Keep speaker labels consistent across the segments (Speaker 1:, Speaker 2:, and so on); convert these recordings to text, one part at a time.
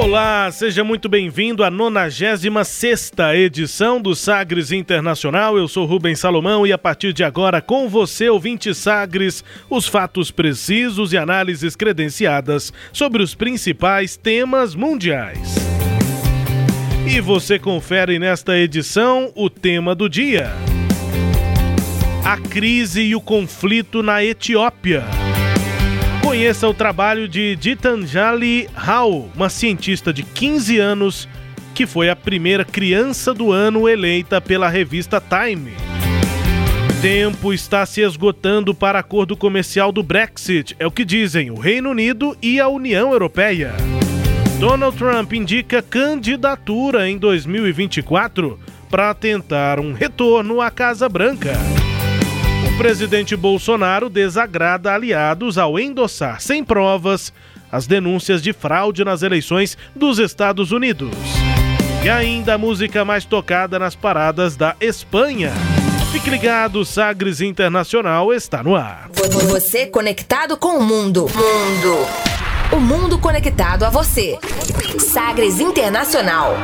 Speaker 1: Olá, seja muito bem-vindo à 96 edição do Sagres Internacional. Eu sou Rubens Salomão e a partir de agora, com você, ouvinte Sagres, os fatos precisos e análises credenciadas sobre os principais temas mundiais. E você confere nesta edição o tema do dia: a crise e o conflito na Etiópia. Conheça o trabalho de Gitanjali Rao, uma cientista de 15 anos que foi a primeira criança do ano eleita pela revista Time. Tempo está se esgotando para acordo comercial do Brexit, é o que dizem o Reino Unido e a União Europeia. Donald Trump indica candidatura em 2024 para tentar um retorno à Casa Branca presidente Bolsonaro desagrada aliados ao endossar sem provas as denúncias de fraude nas eleições dos Estados Unidos. E ainda a música mais tocada nas paradas da Espanha. Fique ligado, Sagres Internacional está no ar.
Speaker 2: Você conectado com o mundo. Mundo. O mundo conectado a você. Sagres Internacional.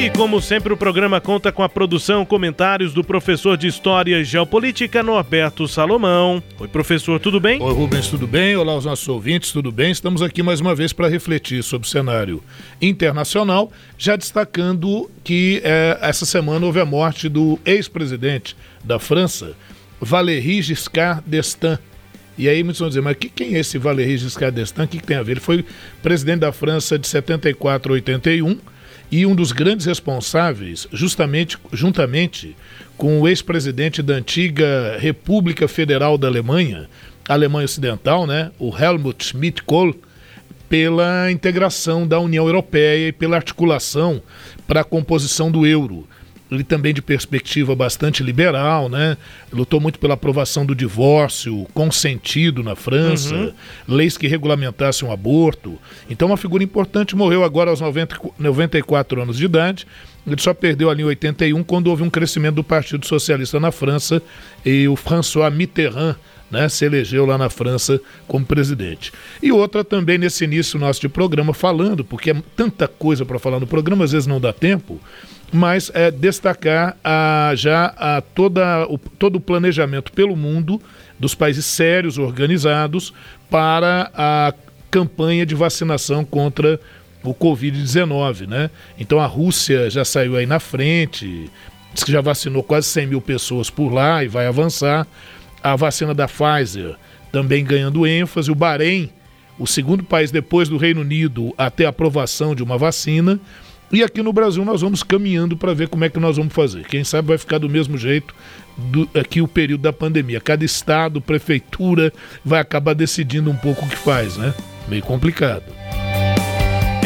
Speaker 1: E como sempre, o programa conta com a produção, comentários do professor de História e Geopolítica, Norberto Salomão. Oi, professor, tudo bem?
Speaker 3: Oi, Rubens, tudo bem? Olá aos nossos ouvintes, tudo bem? Estamos aqui mais uma vez para refletir sobre o cenário internacional, já destacando que é, essa semana houve a morte do ex-presidente da França, Valéry Giscard d'Estaing. E aí muitos vão dizer, mas que, quem é esse Valéry Giscard d'Estaing? O que, que tem a ver? Ele foi presidente da França de 74 a 81 e um dos grandes responsáveis, justamente juntamente com o ex-presidente da antiga República Federal da Alemanha, Alemanha Ocidental, né, o Helmut Schmidt-Kohl, pela integração da União Europeia e pela articulação para a composição do euro ele também de perspectiva bastante liberal, né? Lutou muito pela aprovação do divórcio consentido na França, uhum. leis que regulamentassem o aborto. Então, uma figura importante morreu agora aos 90, 94 anos de idade. Ele só perdeu ali em 81 quando houve um crescimento do Partido Socialista na França e o François Mitterrand né, se elegeu lá na França como presidente. E outra também nesse início nosso de programa falando, porque é tanta coisa para falar no programa, às vezes não dá tempo mas é, destacar a, já a toda, o, todo o planejamento pelo mundo dos países sérios, organizados, para a campanha de vacinação contra o Covid-19. Né? Então a Rússia já saiu aí na frente, diz que já vacinou quase 100 mil pessoas por lá e vai avançar. A vacina da Pfizer também ganhando ênfase. O Bahrein, o segundo país depois do Reino Unido a ter aprovação de uma vacina. E aqui no Brasil nós vamos caminhando para ver como é que nós vamos fazer. Quem sabe vai ficar do mesmo jeito do, aqui o período da pandemia. Cada estado, prefeitura vai acabar decidindo um pouco o que faz, né? Meio complicado.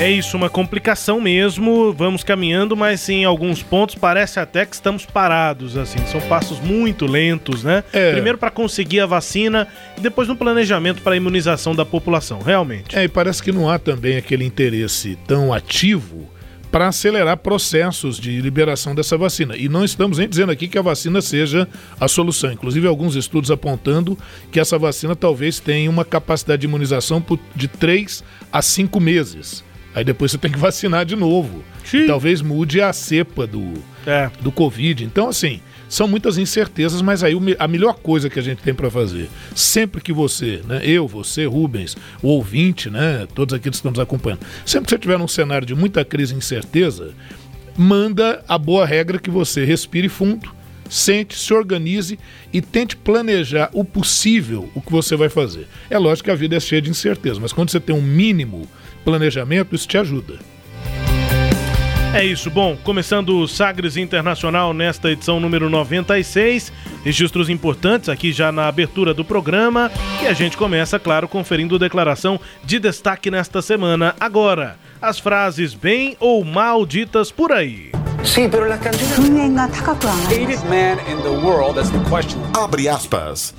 Speaker 1: É isso, uma complicação mesmo. Vamos caminhando, mas em alguns pontos parece até que estamos parados, assim. São passos muito lentos, né? É. Primeiro para conseguir a vacina e depois no planejamento para a imunização da população, realmente.
Speaker 3: É, e parece que não há também aquele interesse tão ativo para acelerar processos de liberação dessa vacina. E não estamos nem dizendo aqui que a vacina seja a solução. Inclusive, alguns estudos apontando que essa vacina talvez tenha uma capacidade de imunização de 3 a 5 meses. Aí depois você tem que vacinar de novo. Talvez mude a cepa do, é. do Covid. Então, assim, são muitas incertezas, mas aí a melhor coisa que a gente tem para fazer, sempre que você, né, eu, você, Rubens, o ouvinte, né, todos aqui que estamos acompanhando, sempre que você tiver num cenário de muita crise e incerteza, manda a boa regra que você respire fundo, sente, se organize e tente planejar o possível o que você vai fazer. É lógico que a vida é cheia de incerteza, mas quando você tem um mínimo planejamento, isso te ajuda.
Speaker 1: É isso, bom, começando o Sagres Internacional nesta edição número 96, registros importantes aqui já na abertura do programa e a gente começa, claro, conferindo declaração de destaque nesta semana. Agora, as frases bem ou mal ditas por aí.
Speaker 4: Sim, pero la canción...
Speaker 5: man in the world, that's the question. Abre aspas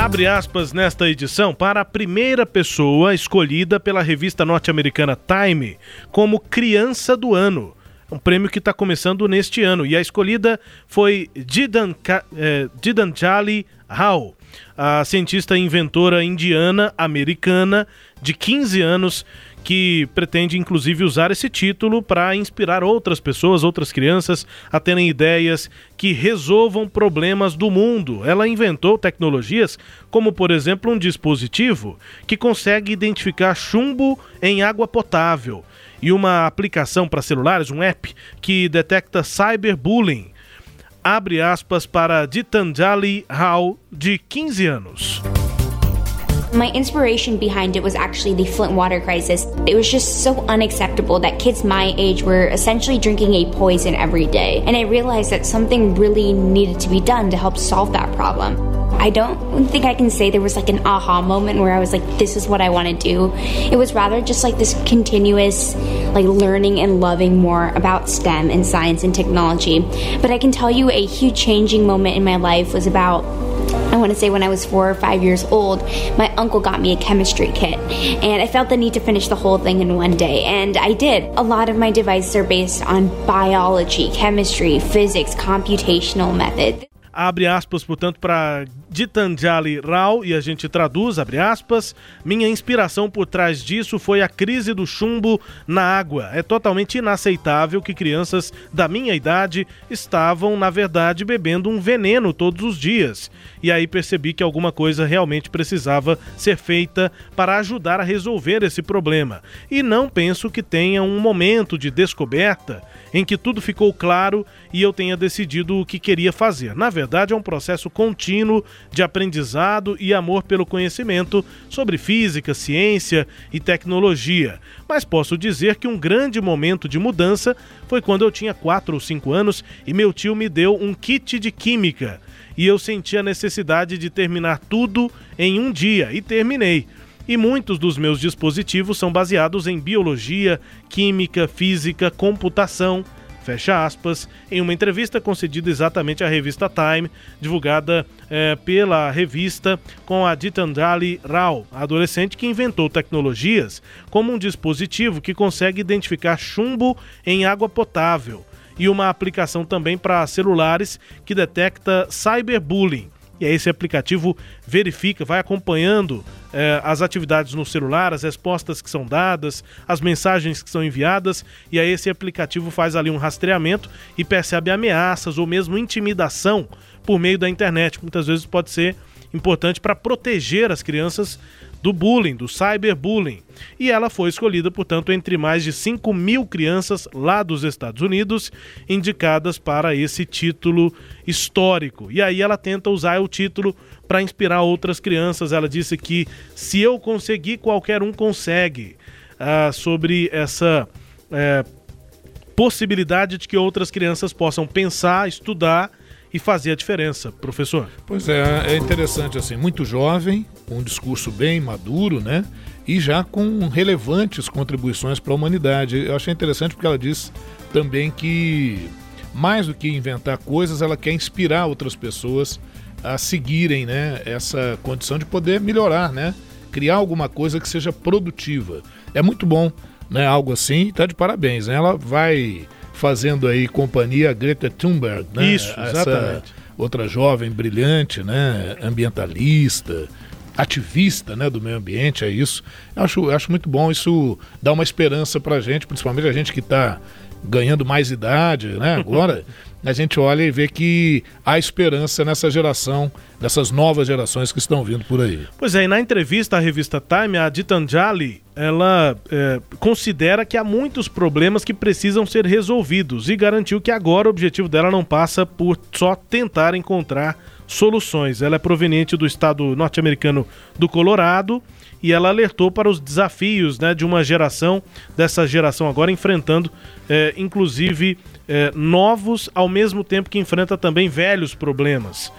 Speaker 1: abre aspas nesta edição para a primeira pessoa escolhida pela revista norte-americana Time como criança do ano. Um prêmio que está começando neste ano. E a escolhida foi Didan, eh, Didanjali Rao, a cientista inventora indiana americana de 15 anos que pretende inclusive usar esse título para inspirar outras pessoas, outras crianças a terem ideias que resolvam problemas do mundo. Ela inventou tecnologias como, por exemplo, um dispositivo que consegue identificar chumbo em água potável e uma aplicação para celulares, um app que detecta cyberbullying. Abre aspas para Ditanjali Rao, de 15 anos.
Speaker 6: My inspiration behind it was actually the Flint water crisis. It was just so unacceptable that kids my age were essentially drinking a poison every day. And I realized that something really needed to be done to help solve that problem. I don't think I can say there was like an aha moment where I was like, this is what I want to do. It was rather just like this continuous, like learning and loving more about STEM and science and technology. But I can tell you a huge changing moment in my life was about I want to say when I was four or five years old, my uncle got me a chemistry kit, and I felt the need to finish the whole thing in one day, and I did. A lot of my devices are based on biology, chemistry, physics, computational methods.
Speaker 1: Abre aspas, portanto, para Gitanjali Rao e a gente traduz, abre aspas. Minha inspiração por trás disso foi a crise do chumbo na água. É totalmente inaceitável que crianças da minha idade estavam, na verdade, bebendo um veneno todos os dias. E aí percebi que alguma coisa realmente precisava ser feita para ajudar a resolver esse problema. E não penso que tenha um momento de descoberta em que tudo ficou claro e eu tenha decidido o que queria fazer. Na verdade, é um processo contínuo de aprendizado e amor pelo conhecimento sobre física, ciência e tecnologia. Mas posso dizer que um grande momento de mudança foi quando eu tinha 4 ou 5 anos e meu tio me deu um kit de química. E eu senti a necessidade de terminar tudo em um dia e terminei e muitos dos meus dispositivos são baseados em biologia, química, física, computação. Fecha aspas, em uma entrevista concedida exatamente à revista Time, divulgada eh, pela revista com a Gitanjali Rao, adolescente que inventou tecnologias como um dispositivo que consegue identificar chumbo em água potável e uma aplicação também para celulares que detecta cyberbullying e aí esse aplicativo verifica, vai acompanhando eh, as atividades no celular, as respostas que são dadas, as mensagens que são enviadas, e aí esse aplicativo faz ali um rastreamento e percebe ameaças ou mesmo intimidação por meio da internet. Muitas vezes pode ser importante para proteger as crianças do bullying, do cyberbullying. E ela foi escolhida, portanto, entre mais de 5 mil crianças lá dos Estados Unidos indicadas para esse título histórico. E aí ela tenta usar o título para inspirar outras crianças. Ela disse que se eu conseguir, qualquer um consegue. Ah, sobre essa é, possibilidade de que outras crianças possam pensar, estudar e fazer a diferença, professor.
Speaker 3: Pois é, é interessante assim, muito jovem, um discurso bem maduro, né? E já com relevantes contribuições para a humanidade. Eu achei interessante porque ela diz também que mais do que inventar coisas, ela quer inspirar outras pessoas a seguirem, né, essa condição de poder melhorar, né? Criar alguma coisa que seja produtiva. É muito bom, né? Algo assim, tá de parabéns. Né? Ela vai fazendo aí companhia a Greta Thunberg, né?
Speaker 1: Isso, exatamente. Essa
Speaker 3: outra jovem brilhante, né? Ambientalista, ativista, né? Do meio ambiente, é isso. Eu acho, acho muito bom, isso dá uma esperança pra gente, principalmente a gente que está ganhando mais idade, né? Agora a gente olha e vê que há esperança nessa geração, dessas novas gerações que estão vindo por aí.
Speaker 1: Pois é, e na entrevista à revista Time, a Ditanjali ela é, considera que há muitos problemas que precisam ser resolvidos e garantiu que agora o objetivo dela não passa por só tentar encontrar soluções. Ela é proveniente do estado norte-americano do Colorado e ela alertou para os desafios né, de uma geração, dessa geração agora enfrentando, é, inclusive, é, novos, ao mesmo tempo que enfrenta também velhos problemas.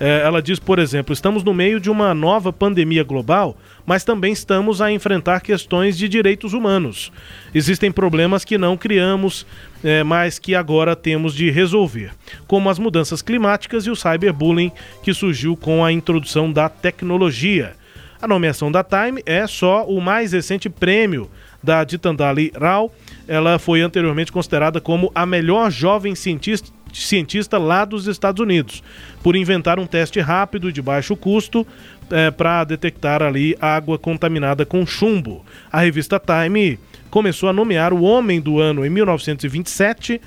Speaker 1: É, ela diz, por exemplo, estamos no meio de uma nova pandemia global, mas também estamos a enfrentar questões de direitos humanos. Existem problemas que não criamos, é, mas que agora temos de resolver, como as mudanças climáticas e o cyberbullying que surgiu com a introdução da tecnologia. A nomeação da Time é só o mais recente prêmio da Ditandali Rao. Ela foi anteriormente considerada como a melhor jovem cientista cientista lá dos Estados Unidos, por inventar um teste rápido de baixo custo é, para detectar ali água contaminada com chumbo. A revista Time começou a nomear o Homem do Ano em 1927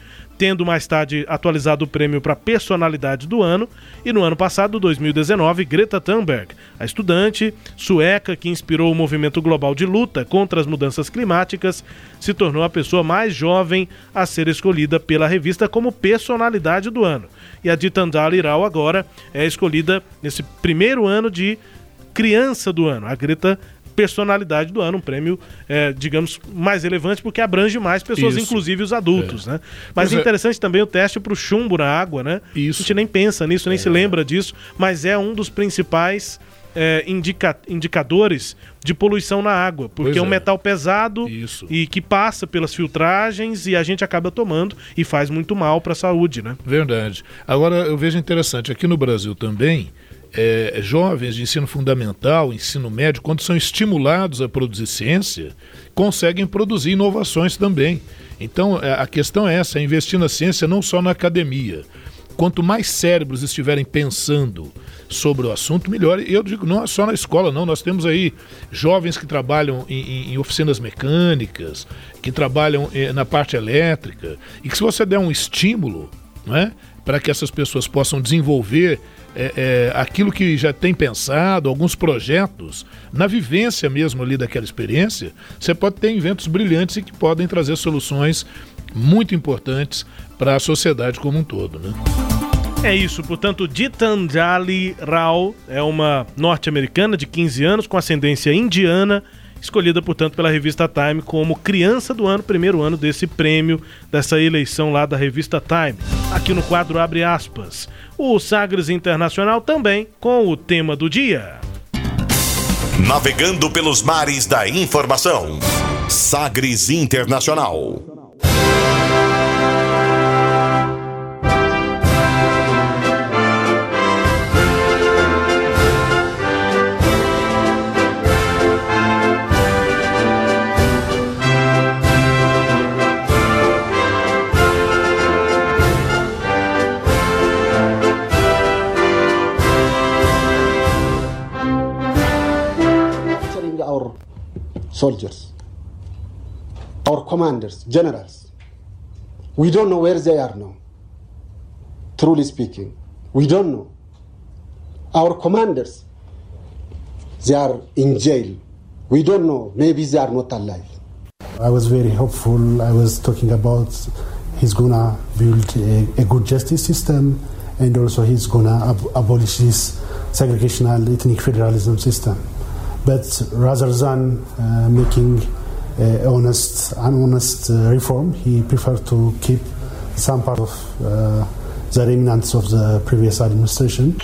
Speaker 1: tendo mais tarde atualizado o prêmio para personalidade do ano, e no ano passado, 2019, Greta Thunberg, a estudante sueca que inspirou o movimento global de luta contra as mudanças climáticas, se tornou a pessoa mais jovem a ser escolhida pela revista como personalidade do ano. E a Ditandala Iral agora é escolhida nesse primeiro ano de criança do ano. A Greta personalidade do ano, um prêmio, é, digamos, mais relevante porque abrange mais pessoas, Isso. inclusive os adultos, é. né? Mas é interessante também o teste para o chumbo na água, né? Isso. A gente nem pensa nisso, nem se é. lembra disso, mas é um dos principais é, indica, indicadores de poluição na água, porque é um é. metal pesado Isso. e que passa pelas filtragens e a gente acaba tomando e faz muito mal para a saúde, né?
Speaker 3: Verdade. Agora eu vejo interessante aqui no Brasil também é, jovens de ensino fundamental, ensino médio, quando são estimulados a produzir ciência, conseguem produzir inovações também. Então, é, a questão é essa: é investir na ciência não só na academia. Quanto mais cérebros estiverem pensando sobre o assunto, melhor. Eu digo, não é só na escola, não. Nós temos aí jovens que trabalham em, em oficinas mecânicas, que trabalham eh, na parte elétrica, e que se você der um estímulo, não é? Para que essas pessoas possam desenvolver é, é, aquilo que já tem pensado, alguns projetos, na vivência mesmo ali daquela experiência, você pode ter inventos brilhantes e que podem trazer soluções muito importantes para a sociedade como um todo. Né?
Speaker 1: É isso, portanto, Gitanjali Rao é uma norte-americana de 15 anos com ascendência indiana escolhida, portanto, pela revista Time como criança do ano, primeiro ano desse prêmio, dessa eleição lá da revista Time. Aqui no quadro abre aspas. O Sagres Internacional também com o tema do dia.
Speaker 5: Navegando pelos mares da informação. Sagres Internacional.
Speaker 4: Soldiers, our commanders, generals. We don't know where they are now. Truly speaking, we don't know. Our commanders, they are in jail. We don't know. Maybe they are not alive.
Speaker 7: I was very hopeful. I was talking about he's gonna build a, a good justice system and also he's gonna ab- abolish this segregational ethnic federalism system. But rather than uh, making uh, honest, honest uh, reform, he preferred to keep some part of uh, the remnants of the previous administration.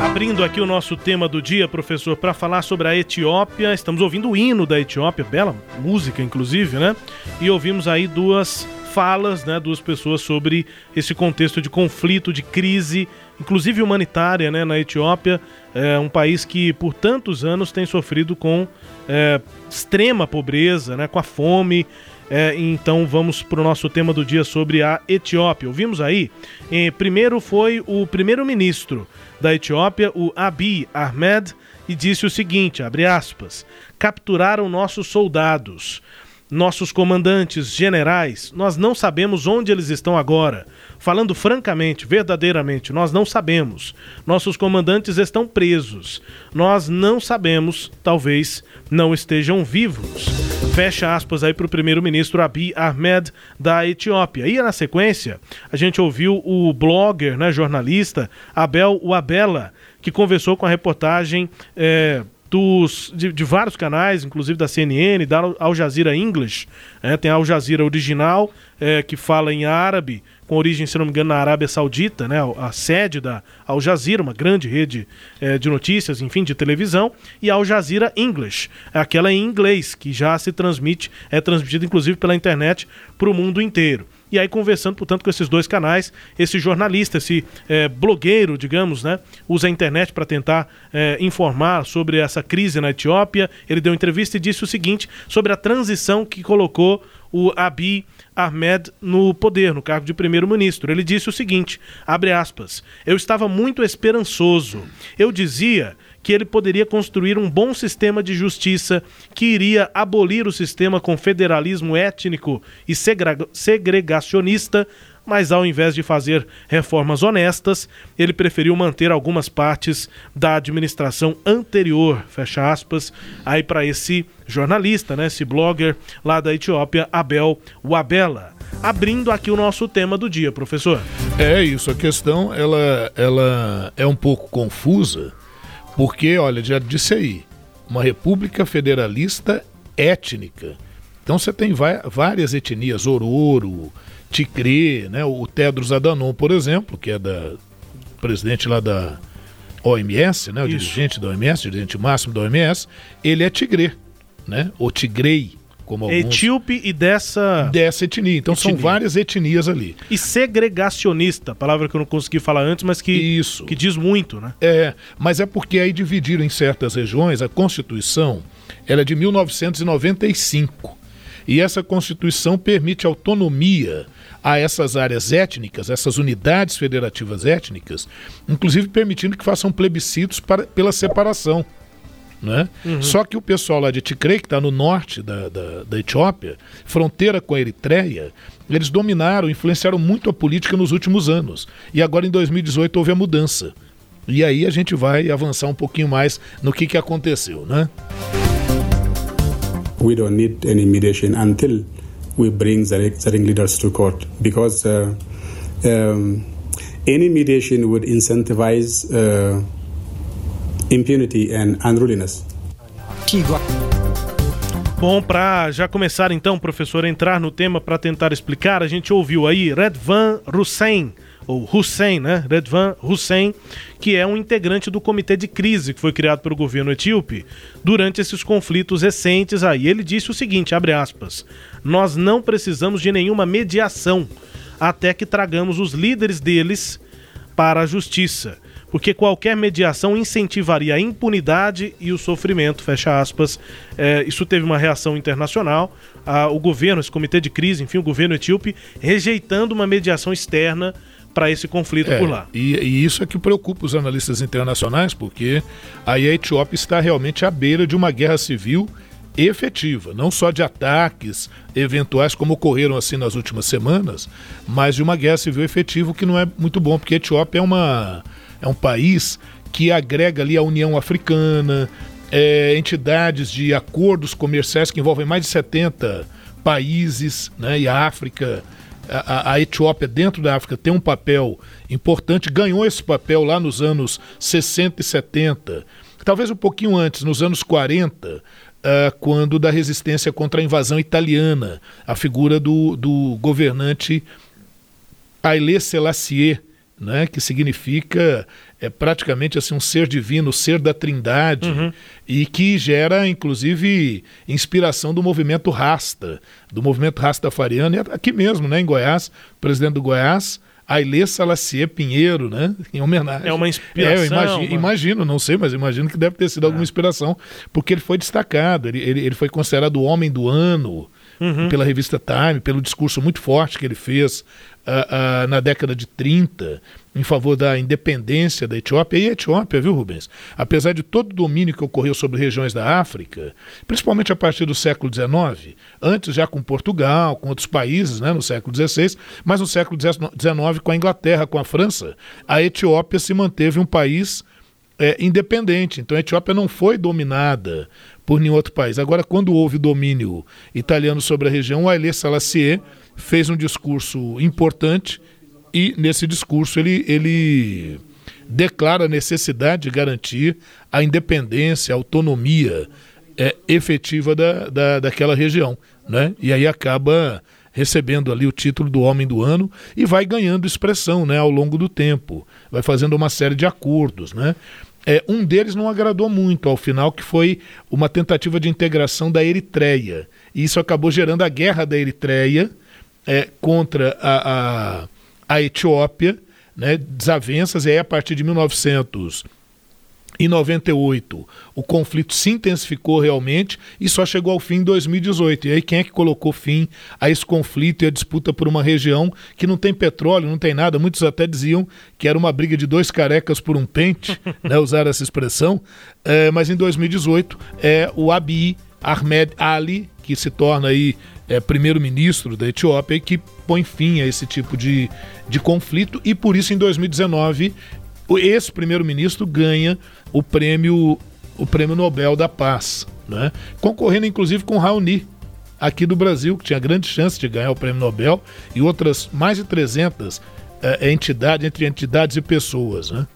Speaker 1: Abrindo aqui o nosso tema do dia, professor, para falar sobre a Etiópia. Estamos ouvindo o hino da Etiópia, bela música, inclusive, né? E ouvimos aí duas falas, né, duas pessoas sobre esse contexto de conflito, de crise, inclusive humanitária, né, na Etiópia, é um país que por tantos anos tem sofrido com é, extrema pobreza, né, com a fome. É, então vamos para o nosso tema do dia sobre a Etiópia. Ouvimos aí, eh, primeiro foi o primeiro-ministro da Etiópia, o Abiy Ahmed, e disse o seguinte, abre aspas, capturaram nossos soldados nossos comandantes generais, nós não sabemos onde eles estão agora. Falando francamente, verdadeiramente, nós não sabemos. Nossos comandantes estão presos. Nós não sabemos, talvez não estejam vivos. Fecha aspas aí para o primeiro-ministro Abiy Ahmed da Etiópia. E na sequência, a gente ouviu o blogger, né, jornalista Abel Wabela, que conversou com a reportagem. É, dos, de, de, vários canais, inclusive da CNN, da Al Jazeera English. É, tem a Al Jazeera original, é, que fala em árabe, com origem, se não me engano, na Arábia Saudita, né, a sede da Al Jazeera, uma grande rede é, de notícias, enfim, de televisão, e a Al Jazeera English, aquela em inglês, que já se transmite, é transmitida inclusive pela internet para o mundo inteiro. E aí, conversando, portanto, com esses dois canais, esse jornalista, esse é, blogueiro, digamos, né, usa a internet para tentar é, informar sobre essa crise na Etiópia. Ele deu entrevista e disse o seguinte sobre a transição que colocou o Abiy Ahmed no poder, no cargo de primeiro-ministro. Ele disse o seguinte: abre aspas, eu estava muito esperançoso. Eu dizia que ele poderia construir um bom sistema de justiça que iria abolir o sistema com federalismo étnico e segregacionista, mas ao invés de fazer reformas honestas, ele preferiu manter algumas partes da administração anterior, fecha aspas, aí para esse jornalista, né, esse blogger lá da Etiópia, Abel Wabela. Abrindo aqui o nosso tema do dia, professor.
Speaker 3: É isso, a questão ela, ela é um pouco confusa, porque, olha, já disse aí, uma república federalista étnica. Então você tem várias etnias, Ororo, Ticré, né? o Tedros Adhanom, por exemplo, que é da presidente lá da OMS, né? o Isso. dirigente da OMS, dirigente máximo da OMS, ele é Tigré, né? ou Tigrei, como alguns...
Speaker 1: Etíope e dessa...
Speaker 3: Dessa etnia. Então etnia. são várias etnias ali.
Speaker 1: E segregacionista, palavra que eu não consegui falar antes, mas que, Isso. que diz muito, né?
Speaker 3: É, mas é porque aí dividiram em certas regiões, a Constituição era é de 1995. E essa Constituição permite autonomia a essas áreas étnicas, essas unidades federativas étnicas, inclusive permitindo que façam plebiscitos para, pela separação. Né? Uhum. Só que o pessoal lá de Ticré, que está no norte da, da, da, Etiópia, fronteira com a Eritreia, eles dominaram, influenciaram muito a política nos últimos anos. E agora em 2018 houve a mudança. E aí a gente vai avançar um pouquinho mais no que, que aconteceu, né?
Speaker 8: We don't need any mediation until we bring Zareng leaders to court because uh, um, any mediation would incentivize uh, impunity and unruliness.
Speaker 1: Bom, para já começar então, professor, a entrar no tema para tentar explicar, a gente ouviu aí Redvan Hussein, ou Hussein, né? Redvan Hussein, que é um integrante do comitê de crise que foi criado pelo governo etíope durante esses conflitos recentes aí. Ele disse o seguinte, abre aspas: "Nós não precisamos de nenhuma mediação até que tragamos os líderes deles para a justiça." Porque qualquer mediação incentivaria a impunidade e o sofrimento, fecha aspas. É, isso teve uma reação internacional, a, o governo, esse comitê de crise, enfim, o governo etíope, rejeitando uma mediação externa para esse conflito
Speaker 3: é,
Speaker 1: por lá.
Speaker 3: E, e, isso é que preocupa os analistas internacionais, porque aí a Etiópia está realmente à beira de uma guerra civil efetiva, não só de ataques eventuais como ocorreram assim nas últimas semanas, mas de uma guerra civil efetiva que não é muito bom, porque a Etiópia é uma é um país que agrega ali a União Africana, é, entidades de acordos comerciais que envolvem mais de 70 países, né, e a África, a, a, Etiópia dentro da África tem um papel importante, ganhou esse papel lá nos anos 60 e 70, talvez um pouquinho antes, nos anos 40, uh, ah, quando da resistência contra a invasão italiana, a figura do, do governante Haile Selassie, né, que significa é praticamente assim um ser divino, ser da Trindade uhum. e que gera inclusive inspiração do movimento Rasta, do movimento Rastafariano, e aqui mesmo, né, em Goiás, presidente do Goiás, Ailê Salacier Pinheiro, né? Em homenagem.
Speaker 1: É uma inspiração. É,
Speaker 3: eu imagino, uma... imagino, não sei, mas imagino que deve ter sido é. alguma inspiração, porque ele foi destacado, ele, ele, ele foi considerado o homem do ano uhum. pela revista Time, pelo discurso muito forte que ele fez na década de 30 em favor da independência da Etiópia. E a Etiópia, viu, Rubens? Apesar de todo o domínio que ocorreu sobre regiões da África, principalmente a partir do século XIX, antes já com Portugal, com outros países, né, no século XVI, mas no século XIX com a Inglaterra, com a França, a Etiópia se manteve um país é, independente. Então a Etiópia não foi dominada por nenhum outro país. Agora, quando houve domínio italiano sobre a região, o Haile Selassie fez um discurso importante e nesse discurso ele, ele declara a necessidade de garantir a independência, a autonomia é, efetiva da, da, daquela região. Né? E aí acaba recebendo ali o título do Homem do Ano e vai ganhando expressão né, ao longo do tempo, vai fazendo uma série de acordos. Né? É, um deles não agradou muito ao final, que foi uma tentativa de integração da Eritreia. E isso acabou gerando a guerra da Eritreia é, contra a, a, a Etiópia, né, desavenças, e aí a partir de 1900 em 98, o conflito se intensificou realmente e só chegou ao fim em 2018. E aí, quem é que colocou fim a esse conflito e a disputa por uma região que não tem petróleo, não tem nada? Muitos até diziam que era uma briga de dois carecas por um pente, né, usar essa expressão. É, mas em 2018, é o Abiy Ahmed Ali, que se torna aí é, primeiro-ministro da Etiópia que põe fim a esse tipo de, de conflito. E por isso, em 2019, esse primeiro-ministro ganha o prêmio o prêmio Nobel da Paz, né? concorrendo inclusive com Raoni, aqui do Brasil, que tinha grande chance de ganhar o prêmio Nobel, e outras mais de 300 é, entidades, entre entidades e pessoas. Né?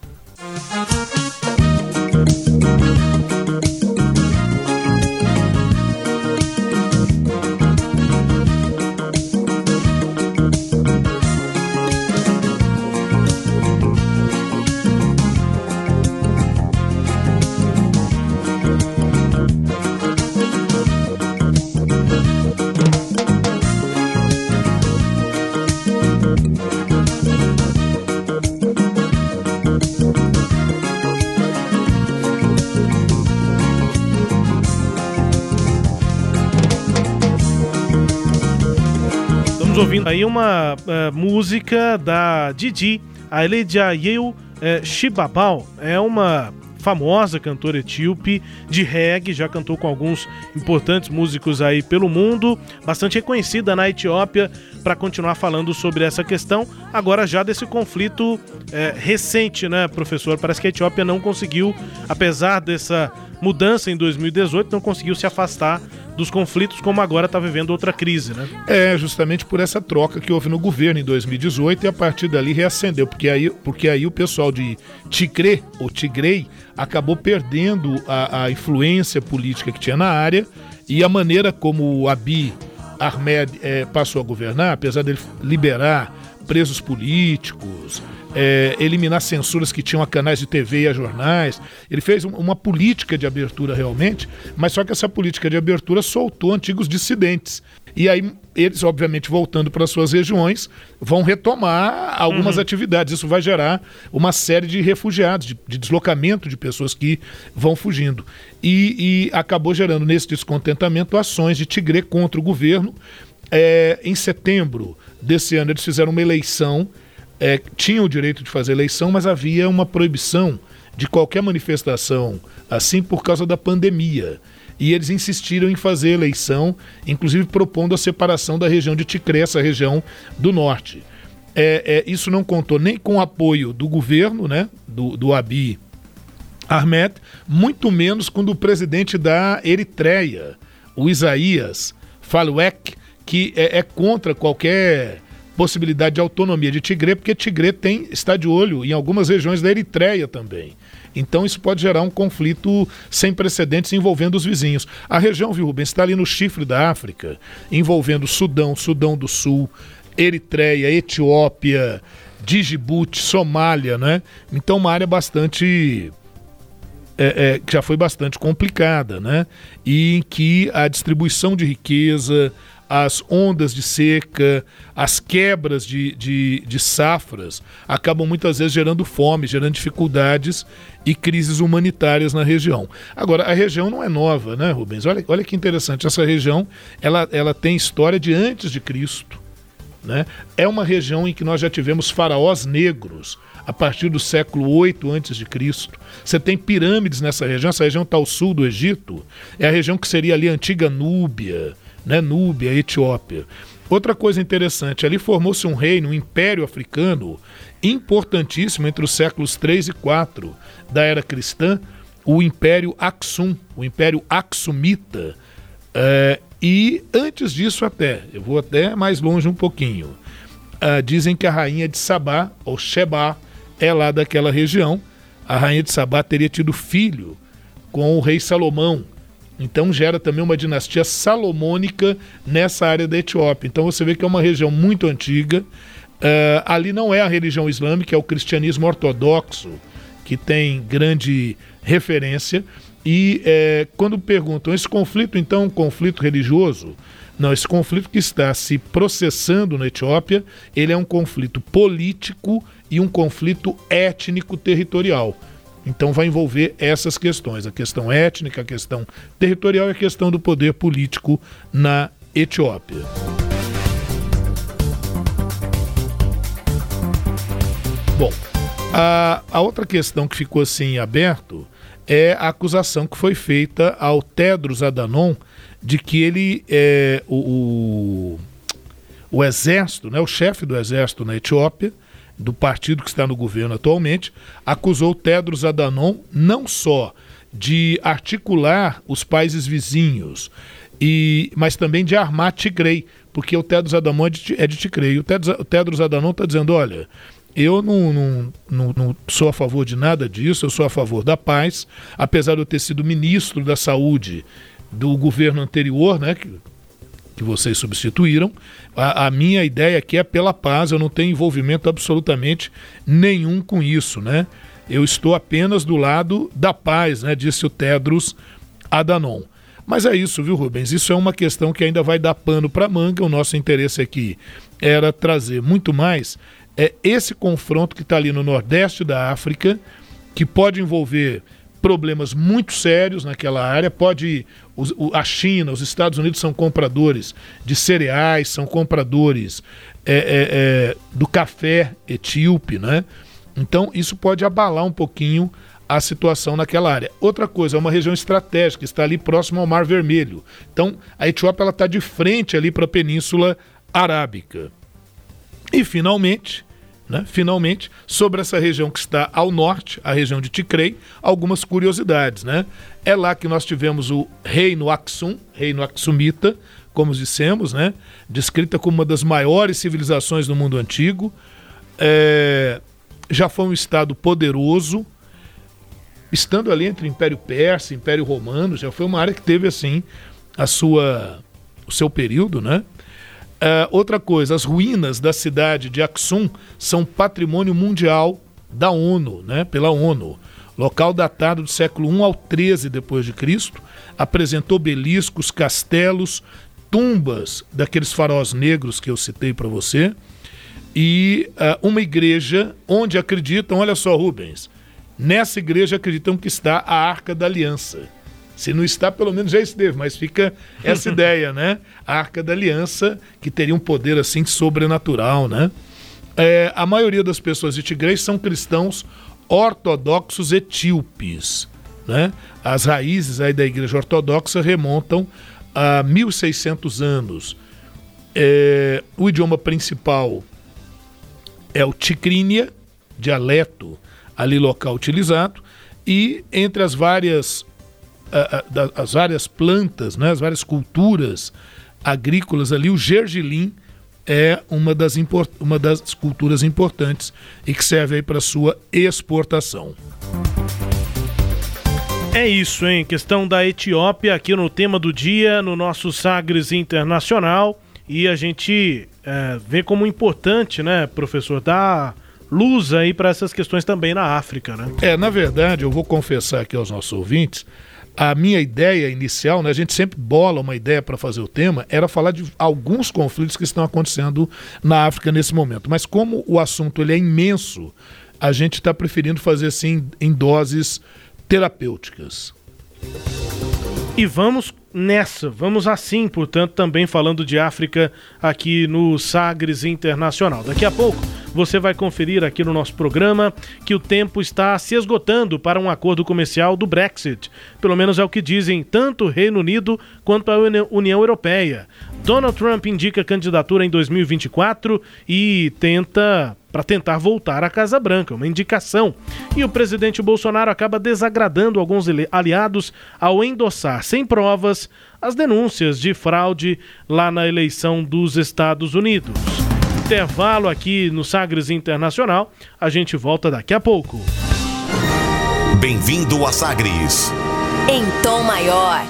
Speaker 1: Estamos ouvindo aí uma uh, música da Didi, a Eledia Yeu uh, Shibabal. É uma famosa cantora etíope de reggae, já cantou com alguns importantes músicos aí pelo mundo, bastante reconhecida na Etiópia para continuar falando sobre essa questão, agora já desse conflito é, recente, né, professor? Parece que a Etiópia não conseguiu, apesar dessa mudança em 2018, não conseguiu se afastar dos conflitos, como agora está vivendo outra crise, né?
Speaker 3: É, justamente por essa troca que houve no governo em 2018 e a partir dali reacendeu, porque aí, porque aí o pessoal de Tigre, ou Tigrei, acabou perdendo a, a influência política que tinha na área e a maneira como o Abiy Ahmed é, passou a governar, apesar dele liberar presos políticos, é, eliminar censuras que tinham a canais de TV e a jornais. Ele fez uma política de abertura realmente, mas só que essa política de abertura soltou antigos dissidentes. E aí eles, obviamente, voltando para suas regiões, vão retomar algumas uhum. atividades. Isso vai gerar uma série de refugiados, de, de deslocamento de pessoas que vão fugindo. E, e, acabou gerando nesse descontentamento ações de Tigre contra o governo. É, em setembro desse ano, eles fizeram uma eleição é, tinham o direito de fazer eleição, mas havia uma proibição de qualquer manifestação assim por causa da pandemia. E eles insistiram em fazer eleição, inclusive propondo a separação da região de Ticré, essa região do norte. É, é, isso não contou nem com o apoio do governo, né, do, do Abiy Ahmed, muito menos com o presidente da Eritreia, o Isaías Faluek, que é, é contra qualquer possibilidade de autonomia de Tigre, porque Tigre tem, está de olho em algumas regiões da Eritreia também. Então isso pode gerar um conflito sem precedentes envolvendo os vizinhos. A região, viu, Rubens, está ali no chifre da África, envolvendo Sudão, Sudão do Sul, Eritreia, Etiópia, Djibouti, Somália, né? Então uma área bastante é, é, que já foi bastante complicada, né? E em que a distribuição de riqueza, as ondas de seca, as quebras de, de, de, safras acabam muitas vezes gerando fome, gerando dificuldades e crises humanitárias na região. Agora, a região não é nova, né, Rubens? Olha, olha que interessante, essa região ela, ela tem história de antes de Cristo. Né? É uma região em que nós já tivemos faraós negros a partir do século 8 a.C. Você tem pirâmides nessa região, essa região está ao sul do Egito, é a região que seria ali a antiga Núbia, né? Núbia, Etiópia. Outra coisa interessante, ali formou-se um reino, um império africano importantíssimo entre os séculos 3 e 4 da era cristã, o Império Aksum, o Império Aksumita. É, e antes disso até, eu vou até mais longe um pouquinho, uh, dizem que a rainha de Sabá, ou Sheba, é lá daquela região. A rainha de Sabá teria tido filho com o rei Salomão. Então gera também uma dinastia salomônica nessa área da Etiópia. Então você vê que é uma região muito antiga. Uh, ali não é a religião islâmica, é o cristianismo ortodoxo que tem grande referência. E é, quando perguntam, esse conflito então é um conflito religioso? Não, esse conflito que está se processando na Etiópia, ele é um conflito político e um conflito étnico-territorial. Então vai envolver essas questões, a questão étnica, a questão territorial e a questão do poder político na Etiópia. Bom, a, a outra questão que ficou assim aberto é a acusação que foi feita ao Tedros Adhanom de que ele é o, o, o exército, né, o chefe do exército na Etiópia, do partido que está no governo atualmente, acusou Tedros Adhanom não só de articular os países vizinhos, e, mas também de armar Tigrei, porque o Tedros Adhanom é de, é de. O Tedros, o Tedros Adhanom está dizendo, olha, eu não, não, não, não, sou a favor de nada disso, eu sou a favor da paz, apesar de eu ter sido ministro da saúde do governo anterior, né, que, que vocês substituíram. A, a, minha ideia aqui é pela paz, eu não tenho envolvimento absolutamente nenhum com isso, né? Eu estou apenas do lado da paz, né? Disse o Tedros Adhanom. Mas é isso, viu, Rubens? Isso é uma questão que ainda vai dar pano para manga. O nosso interesse aqui era trazer muito mais é esse confronto que está ali no nordeste da África, que pode envolver problemas muito sérios naquela área. Pode os, a China, os Estados Unidos são compradores de cereais, são compradores é, é, é, do café etíope, né? Então isso pode abalar um pouquinho a situação naquela área. Outra coisa, é uma região estratégica, está ali próximo ao Mar Vermelho. Então a Etiópia está de frente ali para a Península Arábica. E finalmente, né? Finalmente, sobre essa região que está ao norte, a região de Ticrei, algumas curiosidades. Né? É lá que nós tivemos o reino Aksum, reino Aksumita, como dissemos, né? descrita como uma das maiores civilizações do mundo antigo. É... Já foi um estado poderoso, estando ali entre Império Persa e Império Romano, já foi uma área que teve assim a sua o seu período, né? Uh, outra coisa, as ruínas da cidade de Aksum são patrimônio mundial da ONU, né, pela ONU. Local datado do século I ao XIII depois de Cristo, apresentou beliscos, castelos, tumbas daqueles faraós negros que eu citei para você, e uh, uma igreja onde acreditam, olha só, Rubens, nessa igreja acreditam que está a Arca da Aliança. Se não está, pelo menos já esteve, mas fica essa ideia, né? A Arca da Aliança, que teria um poder assim sobrenatural, né? É, a maioria das pessoas de Tigre são cristãos ortodoxos etíopes, né? As raízes aí da igreja ortodoxa remontam a 1600 anos. É, o idioma principal é o ticrínia, dialeto ali local utilizado, e entre as várias as várias plantas, né, as várias culturas agrícolas ali, o gergelim é uma das, uma das culturas importantes e que serve aí para sua exportação.
Speaker 1: É isso, hein? Questão da Etiópia aqui no tema do dia, no nosso Sagres Internacional. E a gente é, vê como importante, né, professor, dar luz aí para essas questões também na África, né?
Speaker 3: É, na verdade, eu vou confessar aqui aos nossos ouvintes a minha ideia inicial, né, a gente sempre bola uma ideia para fazer o tema, era falar de alguns conflitos que estão acontecendo na África nesse momento. Mas como o assunto ele é imenso, a gente está preferindo fazer assim em doses terapêuticas.
Speaker 1: E vamos nessa, vamos assim, portanto, também falando de África aqui no Sagres Internacional. Daqui a pouco você vai conferir aqui no nosso programa que o tempo está se esgotando para um acordo comercial do Brexit. Pelo menos é o que dizem tanto o Reino Unido quanto a União Europeia. Donald Trump indica candidatura em 2024 e tenta para tentar voltar à Casa Branca, uma indicação. E o presidente Bolsonaro acaba desagradando alguns aliados ao endossar sem provas as denúncias de fraude lá na eleição dos Estados Unidos intervalo aqui no Sagres Internacional. A gente volta daqui a pouco.
Speaker 5: Bem-vindo a Sagres.
Speaker 2: Em tom maior.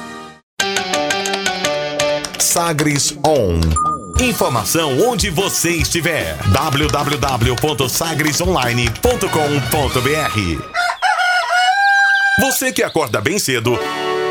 Speaker 5: Sagres On. Informação onde você estiver. www.sagresonline.com.br Você que acorda bem cedo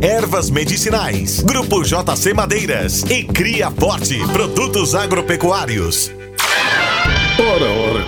Speaker 5: ervas medicinais. Grupo JC Madeiras e Cria Forte, produtos agropecuários.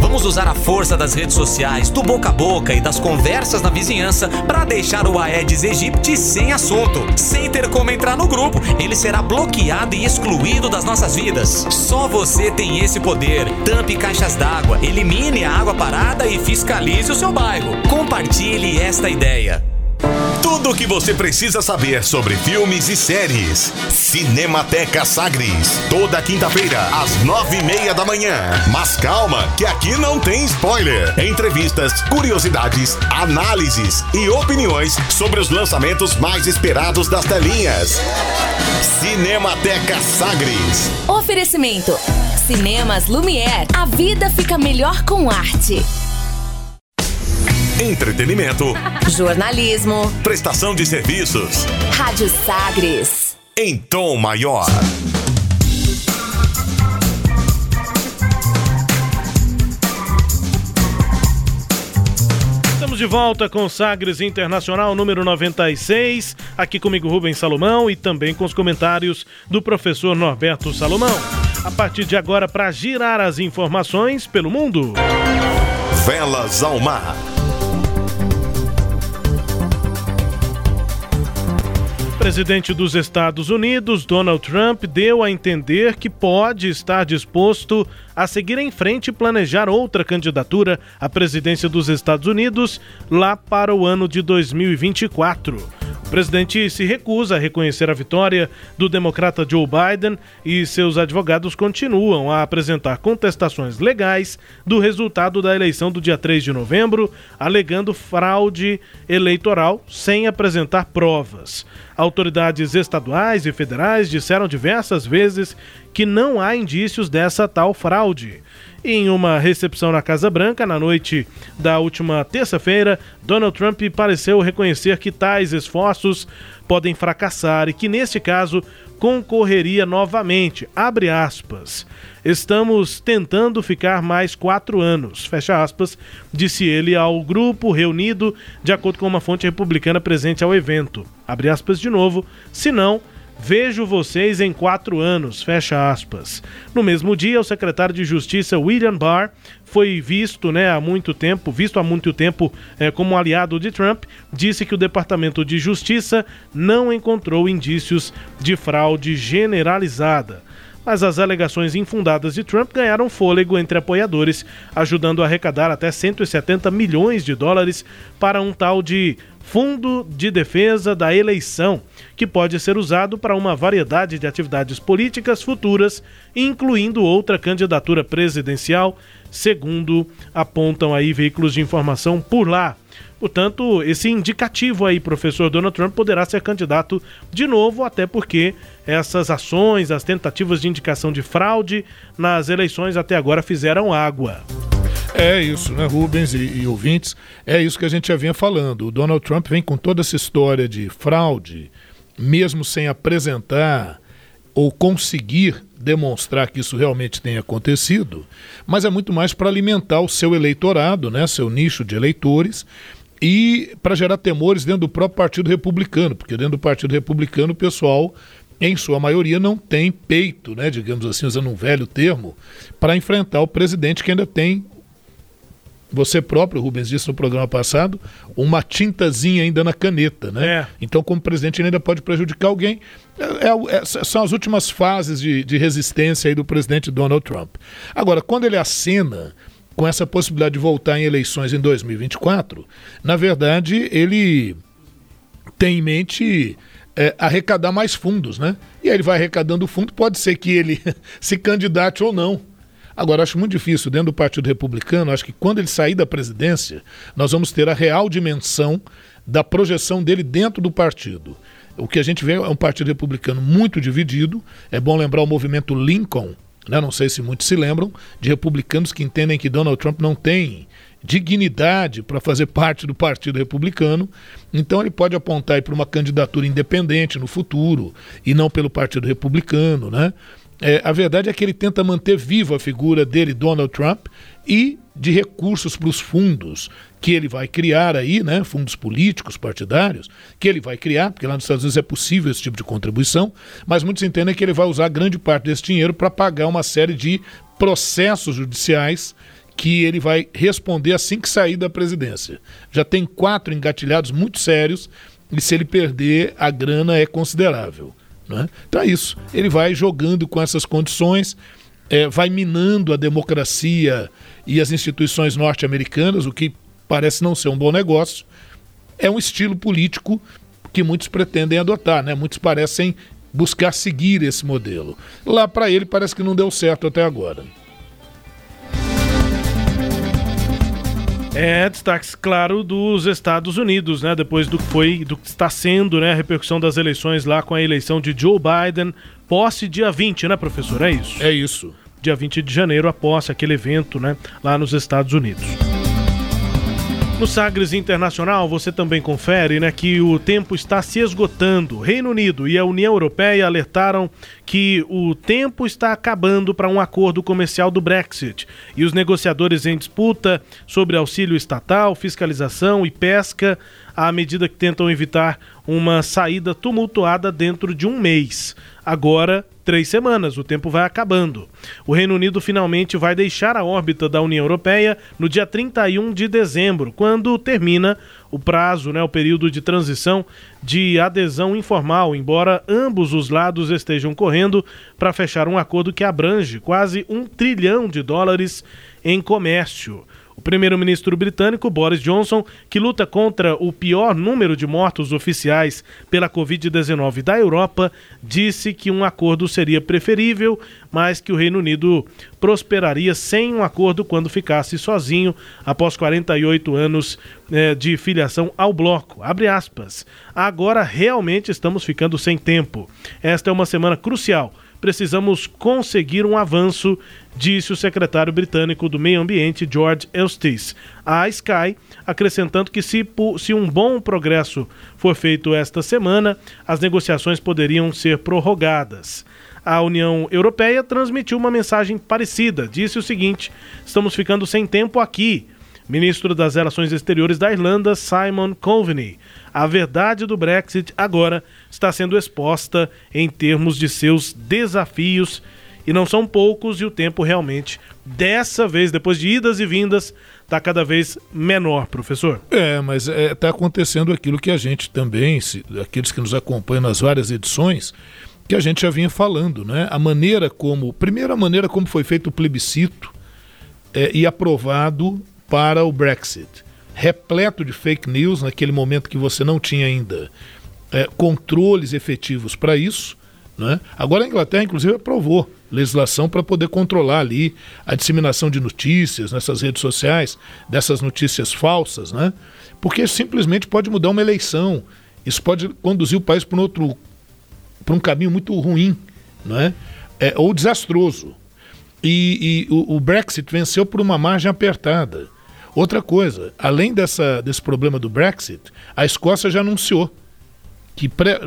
Speaker 9: Vamos usar a força das redes sociais, do boca a boca e das conversas na vizinhança para deixar o Aedes aegypti sem assunto, sem ter como entrar no grupo. Ele será bloqueado e excluído das nossas vidas. Só você tem esse poder. Tampe caixas d'água, elimine a água parada e fiscalize o seu bairro. Compartilhe esta ideia.
Speaker 5: Tudo o que você precisa saber sobre filmes e séries. Cinemateca Sagres. Toda quinta-feira, às nove e meia da manhã. Mas calma, que aqui não tem spoiler. Entrevistas, curiosidades, análises e opiniões sobre os lançamentos mais esperados das telinhas. Cinemateca Sagres.
Speaker 2: Oferecimento. Cinemas Lumière. A vida fica melhor com arte
Speaker 5: entretenimento,
Speaker 2: jornalismo,
Speaker 5: prestação de serviços.
Speaker 2: Rádio Sagres.
Speaker 5: Em tom maior.
Speaker 1: Estamos de volta com Sagres Internacional número 96. Aqui comigo Rubens Salomão e também com os comentários do professor Norberto Salomão. A partir de agora, para girar as informações pelo mundo.
Speaker 5: Velas ao mar.
Speaker 1: Presidente dos Estados Unidos, Donald Trump, deu a entender que pode estar disposto a seguir em frente e planejar outra candidatura à presidência dos Estados Unidos lá para o ano de 2024. O presidente se recusa a reconhecer a vitória do democrata Joe Biden e seus advogados continuam a apresentar contestações legais do resultado da eleição do dia 3 de novembro, alegando fraude eleitoral sem apresentar provas. Autoridades estaduais e federais disseram diversas vezes que não há indícios dessa tal fraude. Em uma recepção na Casa Branca, na noite da última terça-feira, Donald Trump pareceu reconhecer que tais esforços podem fracassar e que, neste caso, concorreria novamente. Abre aspas. Estamos tentando ficar mais quatro anos, fecha aspas, disse ele ao grupo reunido, de acordo com uma fonte republicana presente ao evento. Abre aspas de novo, se não, Vejo vocês em quatro anos, fecha aspas. No mesmo dia, o secretário de Justiça William Barr foi visto né, há muito tempo, visto há muito tempo é, como aliado de Trump, disse que o Departamento de Justiça não encontrou indícios de fraude generalizada mas as alegações infundadas de Trump ganharam fôlego entre apoiadores, ajudando a arrecadar até 170 milhões de dólares para um tal de Fundo de Defesa da Eleição, que pode ser usado para uma variedade de atividades políticas futuras, incluindo outra candidatura presidencial, segundo apontam aí veículos de informação por lá. Portanto, esse indicativo aí, professor Donald Trump, poderá ser candidato de novo, até porque essas ações, as tentativas de indicação de fraude nas eleições até agora fizeram água.
Speaker 3: É isso, né, Rubens e, e, ouvintes? É isso que a gente já vinha falando. O Donald Trump vem com toda essa história de fraude, mesmo sem apresentar ou conseguir demonstrar que isso realmente tem acontecido, mas é muito mais para alimentar o seu eleitorado, né, seu nicho de eleitores, e para gerar temores dentro do próprio Partido Republicano, porque dentro do Partido Republicano o pessoal em sua maioria, não tem peito, né, digamos assim, usando um velho termo, para enfrentar o presidente que ainda tem você próprio, Rubens, disse no programa passado, uma tintazinha ainda na caneta, né? É. Então, como presidente, ele ainda pode prejudicar alguém. É, é, é, são as últimas fases de, de resistência aí do presidente Donald Trump. Agora, quando ele acena com essa possibilidade de voltar em eleições em 2024, na verdade, ele tem em mente é, arrecadar mais fundos, né? E aí ele vai arrecadando fundo, pode ser que ele se candidate ou não. Agora, acho muito difícil, dentro do Partido Republicano, acho que quando ele sair da presidência, nós vamos ter a real dimensão da projeção dele dentro do partido. O que a gente vê é um partido republicano muito dividido. É bom lembrar o movimento Lincoln, né? não sei se muitos se lembram, de republicanos que entendem que Donald Trump não tem dignidade para fazer parte do Partido Republicano. Então ele pode apontar para uma candidatura independente no futuro e não pelo Partido Republicano, né? É, a verdade é que ele tenta manter viva a figura dele, Donald Trump, e de recursos para os fundos que ele vai criar aí, né, fundos políticos, partidários, que ele vai criar, porque lá nos Estados Unidos é possível esse tipo de contribuição, mas muitos entendem que ele vai usar grande parte desse dinheiro para pagar uma série de processos judiciais que ele vai responder assim que sair da presidência. Já tem quatro engatilhados muito sérios e se ele perder, a grana é considerável. Né? Então é isso. Ele vai jogando com essas condições, é, vai minando a democracia e as instituições norte-americanas, o que parece não ser um bom negócio. É um estilo político que muitos pretendem adotar, né? Muitos parecem buscar seguir esse modelo. Lá para ele parece que não deu certo até agora.
Speaker 1: É, destaques, claro, dos Estados Unidos, né? Depois do que foi, do que está sendo, né? A repercussão das eleições lá com a eleição de Joe Biden. Posse dia 20, né, professor? É isso?
Speaker 3: É isso.
Speaker 1: Dia 20 de janeiro, a posse, aquele evento, né? Lá nos Estados Unidos. No Sagres Internacional, você também confere né, que o tempo está se esgotando. Reino Unido e a União Europeia alertaram que o tempo está acabando para um acordo comercial do Brexit. E os negociadores em disputa sobre auxílio estatal, fiscalização e pesca, à medida que tentam evitar uma saída tumultuada dentro de um mês. Agora, três semanas, o tempo vai acabando. O Reino Unido finalmente vai deixar a órbita da União Europeia no dia 31 de dezembro, quando termina o prazo, né, o período de transição de adesão informal, embora ambos os lados estejam correndo para fechar um acordo que abrange quase um trilhão de dólares em comércio. O primeiro-ministro britânico Boris Johnson, que luta contra o pior número de mortos oficiais pela Covid-19 da Europa, disse que um acordo seria preferível, mas que o Reino Unido prosperaria sem um acordo quando ficasse sozinho após 48 anos eh, de filiação ao bloco. Abre aspas. Agora realmente estamos ficando sem tempo. Esta é uma semana crucial precisamos conseguir um avanço, disse o secretário britânico do Meio Ambiente, George Eustace, à Sky, acrescentando que se, se um bom progresso for feito esta semana, as negociações poderiam ser prorrogadas. A União Europeia transmitiu uma mensagem parecida. Disse o seguinte: estamos ficando sem tempo aqui. Ministro das Relações Exteriores da Irlanda, Simon Coveney. A verdade do Brexit agora está sendo exposta em termos de seus desafios e não são poucos e o tempo realmente dessa vez, depois de idas e vindas, está cada vez menor, professor.
Speaker 3: É, mas está é, tá acontecendo aquilo que a gente também, se, aqueles que nos acompanham nas várias edições, que a gente já vinha falando, né? A maneira como, primeiro a maneira como foi feito o plebiscito é, e aprovado para o Brexit, repleto de fake news naquele momento que você não tinha ainda é, controles efetivos para isso, né? Agora a Inglaterra inclusive aprovou legislação para poder controlar ali a disseminação de notícias nessas redes sociais, dessas notícias falsas, né? Porque simplesmente pode mudar uma eleição. Isso pode conduzir o país para um outro para um caminho muito ruim, não é? é ou desastroso. E, e o, o, Brexit venceu por uma margem apertada. Outra coisa, além dessa, desse problema do Brexit, a Escócia já anunciou que pré,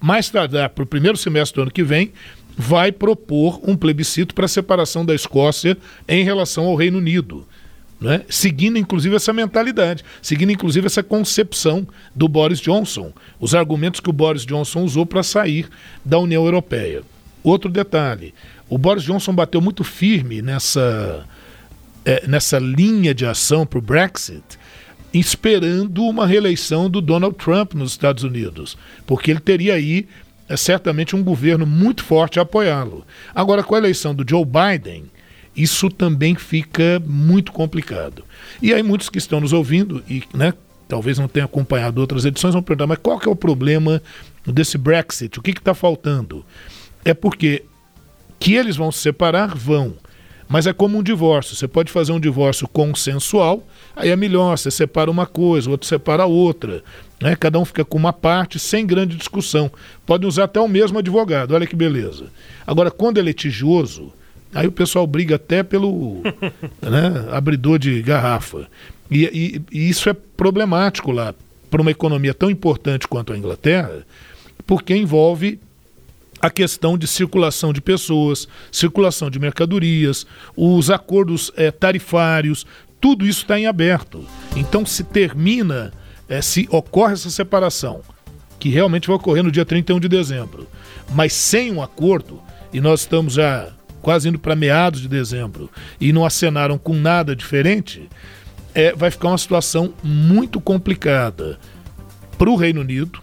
Speaker 3: mais tarde, para o primeiro semestre do ano que vem, vai propor um plebiscito para a separação da Escócia em relação ao Reino Unido né? seguindo inclusive essa mentalidade, seguindo inclusive essa concepção do Boris Johnson, os argumentos que o Boris Johnson usou para sair da União Europeia. Outro detalhe: o Boris Johnson bateu muito firme nessa, é, nessa linha de ação para o Brexit, esperando uma reeleição do Donald Trump nos Estados Unidos, porque ele teria aí é, certamente um governo muito forte a apoiá-lo. Agora, com a eleição do Joe Biden isso também fica muito complicado. E aí muitos que estão nos ouvindo e né, talvez não tenham acompanhado outras edições vão perguntar, mas qual que é o problema desse Brexit? O que está faltando? É porque que eles vão se separar, vão. Mas é como um divórcio. Você pode fazer um divórcio consensual, aí é melhor, você separa uma coisa, o outro separa outra. Né? Cada um fica com uma parte sem grande discussão. Pode usar até o mesmo advogado, olha que beleza. Agora, quando é litigioso, Aí o pessoal briga até pelo né, abridor de garrafa. E, e, e isso é problemático lá para uma economia tão importante quanto a Inglaterra, porque envolve a questão de circulação de pessoas, circulação de mercadorias, os acordos é, tarifários, tudo isso está em aberto. Então, se termina, é, se ocorre essa separação, que realmente vai ocorrer no dia 31 de dezembro, mas sem um acordo, e nós estamos já quase indo para meados de dezembro, e não acenaram com nada diferente, é, vai ficar uma situação muito complicada para o Reino Unido,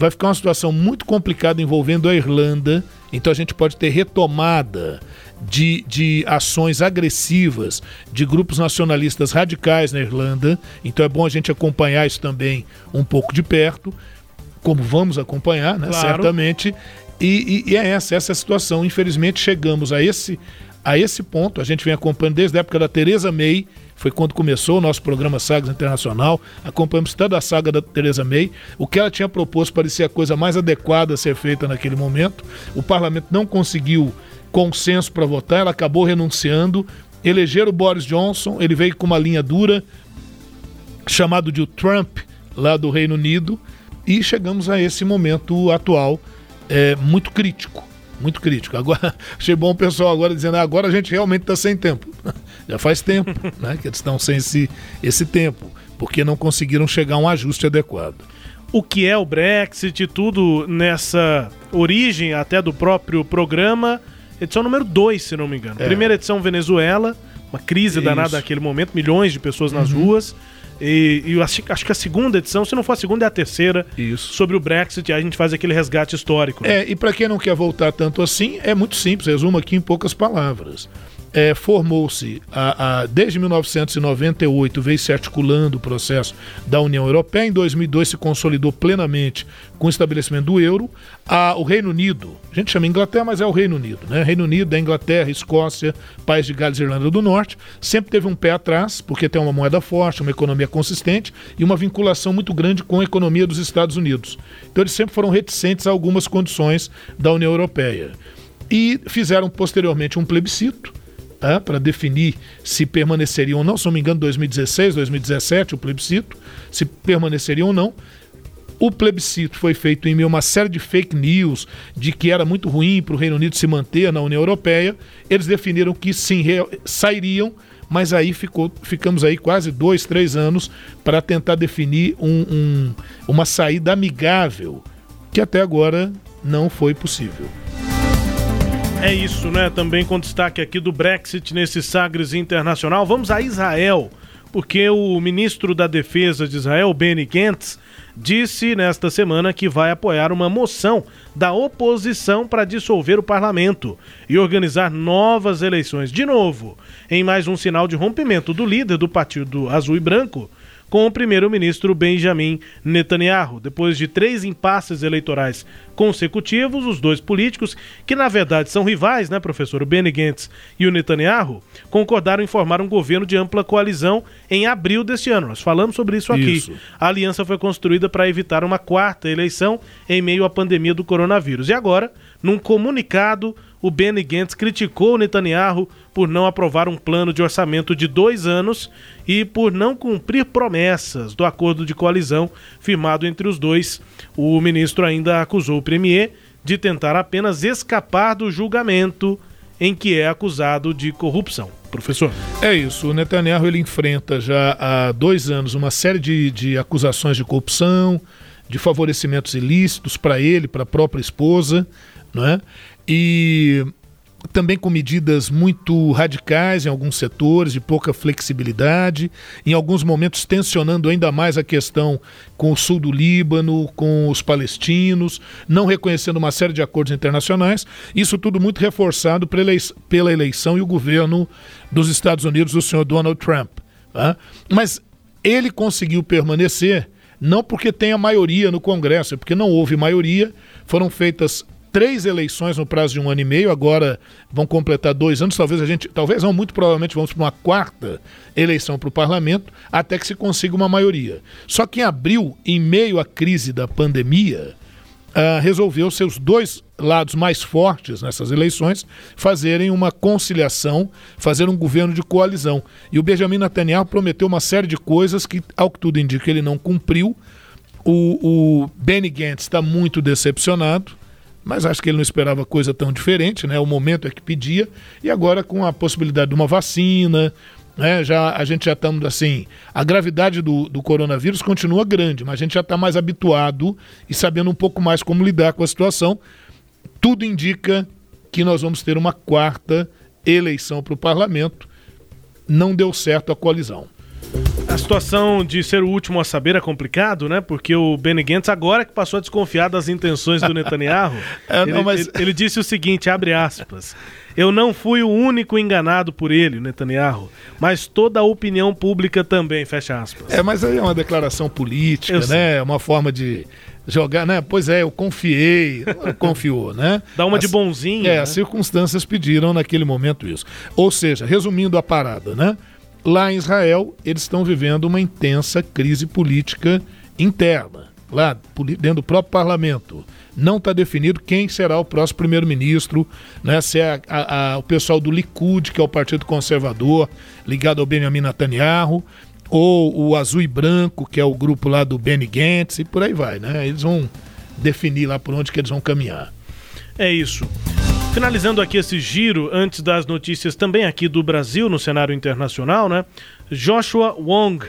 Speaker 3: vai ficar uma situação muito complicada envolvendo a Irlanda, então a gente pode ter retomada de, de ações agressivas de grupos nacionalistas radicais na Irlanda, então é bom a gente acompanhar isso também um pouco de perto, como vamos acompanhar, né, claro. certamente, e, e, e é essa, essa é a situação. Infelizmente, chegamos a esse, a esse ponto. A gente vem acompanhando desde a época da Tereza May, foi quando começou o nosso programa Sagas Internacional. Acompanhamos toda a saga da Tereza May. O que ela tinha proposto parecia a coisa mais adequada a ser feita naquele momento. O parlamento não conseguiu consenso para votar, ela acabou renunciando. Elegeram o Boris Johnson, ele veio com uma linha dura, chamado de o Trump, lá do Reino Unido, e chegamos a esse momento atual é, muito crítico. Muito crítico. Agora, achei bom o pessoal agora dizendo, ah, agora a gente realmente está sem tempo. Já faz tempo né, que eles estão sem esse, esse tempo, porque não conseguiram chegar a um ajuste adequado.
Speaker 1: O que é o Brexit, tudo nessa origem até do próprio programa, edição número 2, se não me engano. É. Primeira edição Venezuela, uma crise Isso. danada naquele momento, milhões de pessoas nas uhum. ruas. E, e acho, acho, que a segunda edição, se não for a segunda, é a terceira.
Speaker 3: Isso.
Speaker 1: Sobre o Brexit, a gente faz aquele resgate histórico.
Speaker 3: Né? É, e para quem não quer voltar tanto assim, é muito simples, resumo aqui em poucas palavras é, formou-se desde 1998, veio se articulando o processo da União Europeia. Em 2002 se consolidou plenamente com o estabelecimento do euro. A, o Reino Unido, a gente chama Inglaterra, mas é o Reino Unido, né? Reino Unido, Inglaterra, Escócia, País de Gales e Irlanda do Norte, sempre teve um pé atrás, porque tem uma moeda forte, uma economia consistente e uma vinculação muito grande com a economia dos Estados Unidos. Então eles sempre foram reticentes a algumas condições da União Europeia. e fizeram posteriormente um plebiscito tá? para definir se permaneceriam ou não, se não me engano, 2016, 2017, o plebiscito, se permaneceriam ou não. O plebiscito foi feito em meio a uma série de fake news de que era muito ruim para o Reino Unido se manter na União Europeia. Eles definiram que sim, sairiam, mas aí ficou, ficamos aí quase dois, três anos para tentar definir um, um, uma saída amigável, que até agora não foi possível.
Speaker 1: É isso, né? Também com destaque aqui do Brexit nesse Sagres Internacional. Vamos a Israel, porque o ministro da Defesa de Israel, Benny Gantz, disse nesta semana que vai apoiar uma moção da oposição para dissolver o parlamento e organizar novas eleições de novo, em mais um sinal de rompimento do líder do Partido Azul e Branco com o primeiro-ministro Benjamin Netanyahu. Depois de três impasses eleitorais consecutivos, os dois políticos, que na verdade são rivais, né, professor? O Benny Gantz e o Netanyahu, concordaram em formar um governo de ampla coalizão em abril deste ano. Nós falamos sobre isso aqui. Isso. A aliança foi construída para evitar uma quarta eleição em meio à pandemia do coronavírus. E agora, num comunicado, o Benny Gantz criticou Netanyahu por não aprovar um plano de orçamento de dois anos e por não cumprir promessas do acordo de coalizão firmado entre os dois. O ministro ainda acusou o premier de tentar apenas escapar do julgamento em que é acusado de corrupção. Professor.
Speaker 3: É isso. O Netanyahu ele enfrenta já há dois anos uma série de, de acusações de corrupção, de favorecimentos ilícitos para ele, para a própria esposa, não é? E também com medidas muito radicais em alguns setores, de pouca flexibilidade, em alguns momentos tensionando ainda mais a questão com o sul do Líbano, com os palestinos, não reconhecendo uma série de acordos internacionais, isso tudo muito reforçado pela eleição e o governo dos Estados Unidos do senhor Donald Trump. Tá? Mas ele conseguiu permanecer não porque tem a maioria no Congresso, é porque não houve maioria, foram feitas três eleições no prazo de um ano e meio, agora vão completar dois anos, talvez a gente, talvez não, muito provavelmente vamos para uma quarta eleição para o parlamento, até que se consiga uma maioria. Só que em abril, em meio à crise da pandemia, uh, resolveu seus dois lados mais fortes nessas eleições fazerem uma conciliação, fazer um governo de coalizão. E o Benjamin Netanyahu prometeu uma série de coisas que, ao que tudo indica, ele não cumpriu. O, o Benny Gantz está muito decepcionado mas acho que ele não esperava coisa tão diferente, né? O momento é que pedia, e agora com a possibilidade de uma vacina, né? Já, a gente já estamos assim, a gravidade do, do coronavírus continua grande, mas a gente já está mais habituado e sabendo um pouco mais como lidar com a situação. Tudo indica que nós vamos ter uma quarta eleição para o parlamento. Não deu certo a coalizão.
Speaker 1: A situação de ser o último a saber é complicado, né? Porque o Benny Gantz, agora que passou a desconfiar das intenções do Netanyahu, é, não, ele, mas... ele, ele, disse o seguinte, abre aspas, eu não fui o único enganado por ele, Netanyahu, mas toda a opinião pública também, fecha aspas.
Speaker 3: É, mas aí é uma declaração política, eu né? Sei. É uma forma de jogar, né? Pois é, eu confiei, confiou, né?
Speaker 1: Dá uma as, de bonzinho.
Speaker 3: É,
Speaker 1: né?
Speaker 3: as circunstâncias pediram naquele momento isso. Ou seja, resumindo a parada, né? Lá em Israel, eles estão vivendo uma intensa crise política interna, lá dentro do próprio parlamento. Não está definido quem será o próximo primeiro-ministro, né? se é a, a, o pessoal do Likud, que é o Partido Conservador, ligado ao Benjamin Netanyahu, ou o Azul e Branco, que é o grupo lá do Benny Gantz, e por aí vai. Né? Eles vão definir lá por onde que eles vão caminhar.
Speaker 1: É isso. Finalizando aqui esse giro, antes das notícias também aqui do Brasil, no cenário internacional, né? Joshua Wong,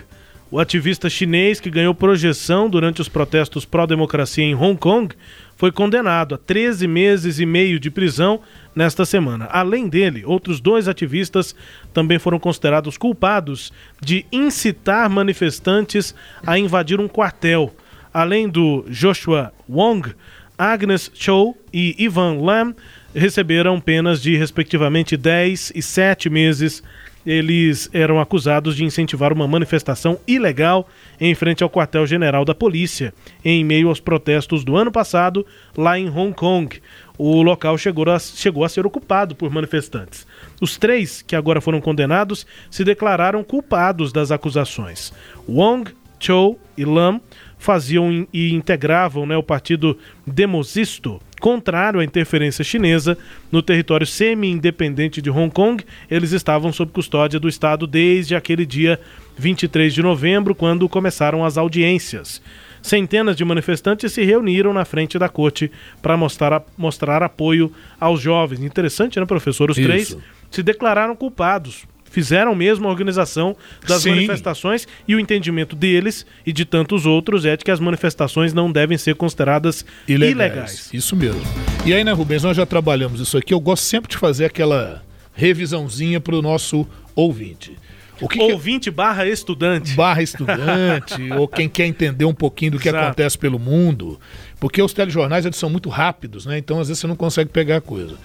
Speaker 1: o ativista chinês que ganhou projeção durante os protestos pró-democracia em Hong Kong, foi condenado a 13 meses e meio de prisão nesta semana. Além dele, outros dois ativistas também foram considerados culpados de incitar manifestantes a invadir um quartel. Além do Joshua Wong, Agnes Cho e Ivan Lam receberam penas de, respectivamente, 10 e 7 meses. Eles eram acusados de incentivar uma manifestação ilegal em frente ao quartel-general da polícia, em meio aos protestos do ano passado, lá em Hong Kong. O local chegou a, chegou a ser ocupado por manifestantes. Os três, que agora foram condenados, se declararam culpados das acusações. Wong, Cho e Lam faziam e integravam né, o partido Demosisto, contrário à interferência chinesa no território semi-independente de Hong Kong. Eles estavam sob custódia do Estado desde aquele dia 23 de novembro, quando começaram as audiências. Centenas de manifestantes se reuniram na frente da corte para mostrar, mostrar apoio aos jovens. Interessante, né, professor? Os
Speaker 3: Isso.
Speaker 1: três se declararam culpados. Fizeram mesmo a organização das
Speaker 3: Sim.
Speaker 1: manifestações e o entendimento deles e de tantos outros é de que as manifestações não devem ser consideradas
Speaker 3: Ilegais.
Speaker 1: ilegais.
Speaker 3: Isso mesmo. E aí, né, Rubens, nós já trabalhamos isso aqui. Eu gosto sempre de fazer aquela revisãozinha para o nosso ouvinte. O que que-
Speaker 1: Ouvinte barra estudante.
Speaker 3: barra estudante, ou quem quer entender um pouquinho do que
Speaker 1: Exato.
Speaker 3: acontece pelo mundo, porque os telejornais eles são muito rápidos, né? Então às vezes você não consegue pegar a coisa.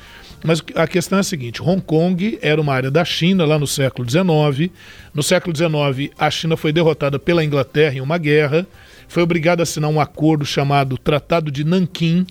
Speaker 3: Mas a questão é a seguinte: Hong Kong era uma área da China lá no século XIX. No século XIX, a China foi derrotada pela Inglaterra em uma guerra, foi obrigada a assinar um acordo chamado Tratado de Nanquim.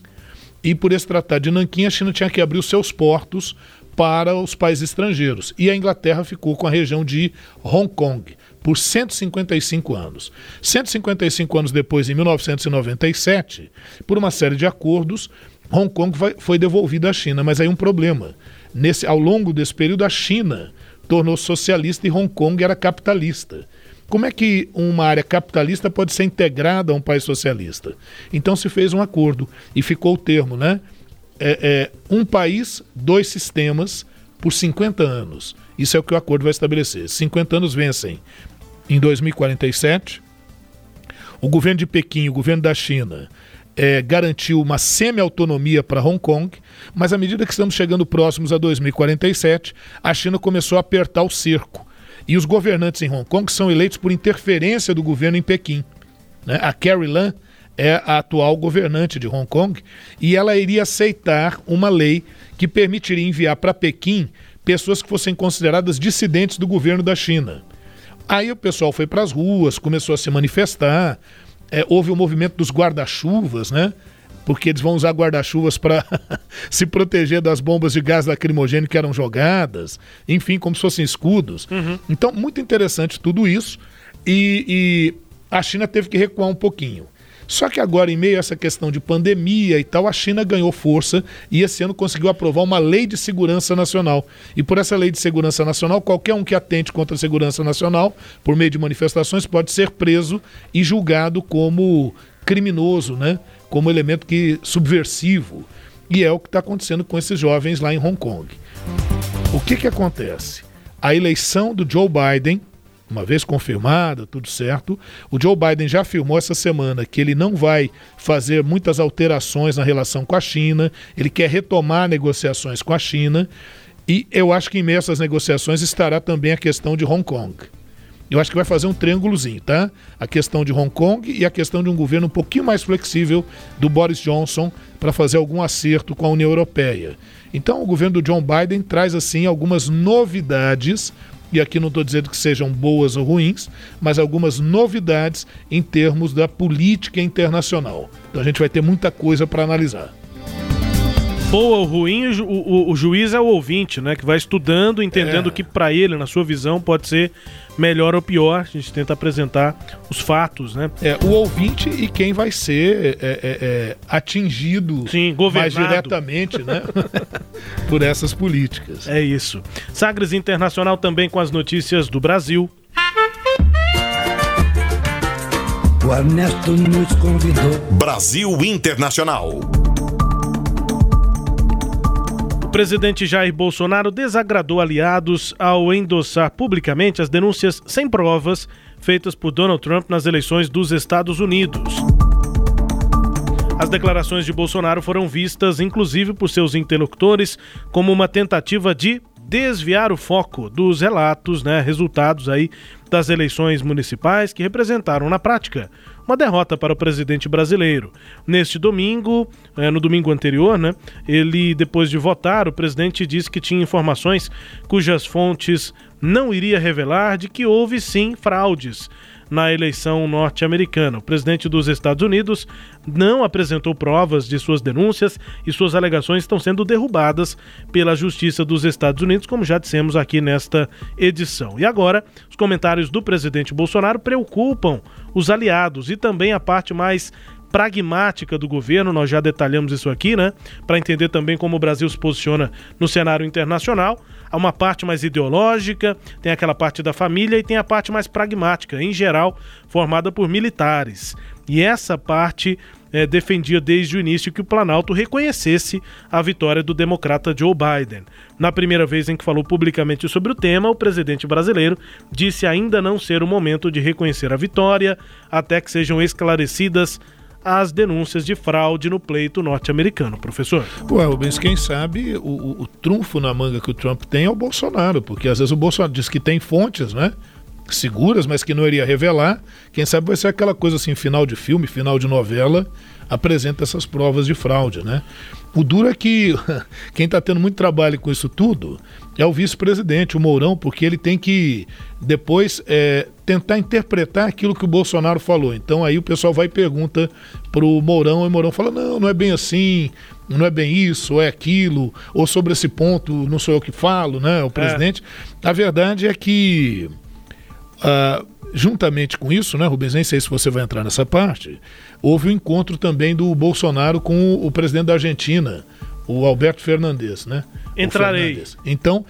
Speaker 3: E por esse tratado de Nanquim, a China tinha que abrir os seus portos para os países estrangeiros. E a Inglaterra ficou com a região de Hong Kong por 155 anos. 155 anos depois, em 1997, por uma série de acordos, Hong Kong foi devolvida à China. Mas aí um problema. Nesse, ao longo desse período, a China tornou socialista e Hong Kong era capitalista. Como é que uma área capitalista pode ser integrada a um país socialista? Então se fez um acordo e ficou o termo, né? É, é, um país, dois sistemas por 50 anos. Isso é o que o acordo vai estabelecer. 50 anos vencem em 2047. O governo de Pequim, o governo da China, eh, garantiu uma semi-autonomia para Hong Kong, mas à medida que estamos chegando próximos a 2047, a China começou a apertar o cerco. E os governantes em Hong Kong são eleitos por interferência do governo em Pequim. né? A Carrie Lam é a atual governante de Hong Kong e ela iria aceitar uma lei que permitiria enviar para Pequim pessoas que fossem consideradas dissidentes do governo da China. Aí o pessoal foi para as ruas, começou a se manifestar, é, houve o movimento dos guarda-chuvas, né? Porque eles vão usar guarda-chuvas para se proteger das bombas de gás lacrimogêneo que eram jogadas, enfim, como se fossem escudos. Então, muito interessante tudo isso. E, e a China teve que recuar um pouquinho. Só que agora, em meio a essa questão de pandemia e tal, a China ganhou força e esse ano conseguiu aprovar uma lei de segurança nacional. E por essa lei de segurança nacional, qualquer um que atente contra a segurança nacional, por meio de manifestações, pode ser preso e julgado como criminoso, né? Como elemento que subversivo. E é o que está acontecendo com esses jovens lá em Hong Kong. O que, que acontece? A eleição do Joe Biden, uma vez confirmada, tudo certo, o Joe Biden já afirmou essa semana que ele não vai fazer muitas alterações na relação com a China, ele quer retomar negociações com a China, e eu acho que em meio a essas negociações estará também a questão de Hong Kong. Eu acho que vai fazer um triângulozinho, tá? A questão de Hong Kong e a questão de um governo um pouquinho mais flexível do Boris Johnson para fazer algum acerto com a União Europeia. Então, o governo do John Biden traz assim algumas novidades, e aqui não estou dizendo que sejam boas ou ruins, mas algumas novidades em termos da política internacional. Então, a gente vai ter muita coisa para analisar.
Speaker 1: Boa ou ruim, o, o- o juiz é o ouvinte, né? Que vai estudando, entendendo
Speaker 3: É.
Speaker 1: o que para ele, na sua visão, pode ser melhor ou pior. A gente tenta apresentar os fatos, né?
Speaker 3: É, o ouvinte e quem vai ser é, é, é, atingido
Speaker 1: Sim,
Speaker 3: mais
Speaker 1: governado.
Speaker 3: diretamente né? por essas políticas.
Speaker 1: É isso. Sagres Internacional também com as notícias do Brasil.
Speaker 10: O Ernesto nos convidou.
Speaker 5: Brasil Internacional.
Speaker 1: Presidente Jair Bolsonaro desagradou aliados ao endossar publicamente as denúncias sem provas feitas por Donald Trump nas eleições dos Estados Unidos. As declarações de Bolsonaro foram vistas, inclusive por seus interlocutores, como uma tentativa de desviar o foco dos relatos, né, resultados aí das eleições municipais que representaram na prática uma derrota para o presidente brasileiro. Neste domingo, eh, no domingo anterior, né, ele depois de votar, o presidente disse que tinha informações cujas fontes não iria revelar de que houve sim fraudes na eleição norte-americana. O presidente dos Estados Unidos não apresentou provas de suas denúncias e suas alegações estão sendo derrubadas pela Justiça dos Estados Unidos, como já dissemos aqui nesta edição. E agora, os comentários do presidente Bolsonaro preocupam os aliados e também a parte mais pragmática do governo, nós já detalhamos isso aqui, né? Para entender também como o Brasil se posiciona no cenário internacional. Há uma parte mais ideológica, tem aquela parte da família e tem a parte mais pragmática, em geral, formada por militares. E essa parte é, defendia desde o início que o Planalto reconhecesse a vitória do democrata Joe Biden. Na primeira vez em que falou publicamente sobre o tema, o presidente brasileiro disse ainda não ser o momento de reconhecer a vitória até que sejam esclarecidas as denúncias de fraude no pleito norte-americano, professor.
Speaker 3: Ué, Rubens, quem sabe o, o, o, trunfo na manga que o Trump tem é o Bolsonaro, porque às vezes o Bolsonaro diz que tem fontes, né? seguras, mas que não iria revelar. Quem sabe vai ser aquela coisa assim, final de filme, final de novela, apresenta essas provas de fraude, né? O duro é que quem está tendo muito trabalho com isso tudo é o vice-presidente, o Mourão, porque ele tem que depois é, tentar interpretar aquilo que o Bolsonaro falou. Então aí o pessoal vai e pergunta para o Mourão e o Mourão fala: não, não é bem assim, não é bem isso, ou é aquilo, ou sobre esse ponto não sou eu que falo, né? O é. presidente. É. A verdade é que Uh, juntamente com isso, né, Rubens, nem sei se você vai entrar nessa parte, houve o um encontro também do Bolsonaro com o presidente da Argentina, o Alberto Fernandes, né?
Speaker 1: Entrarei. Fernandes.
Speaker 3: Então,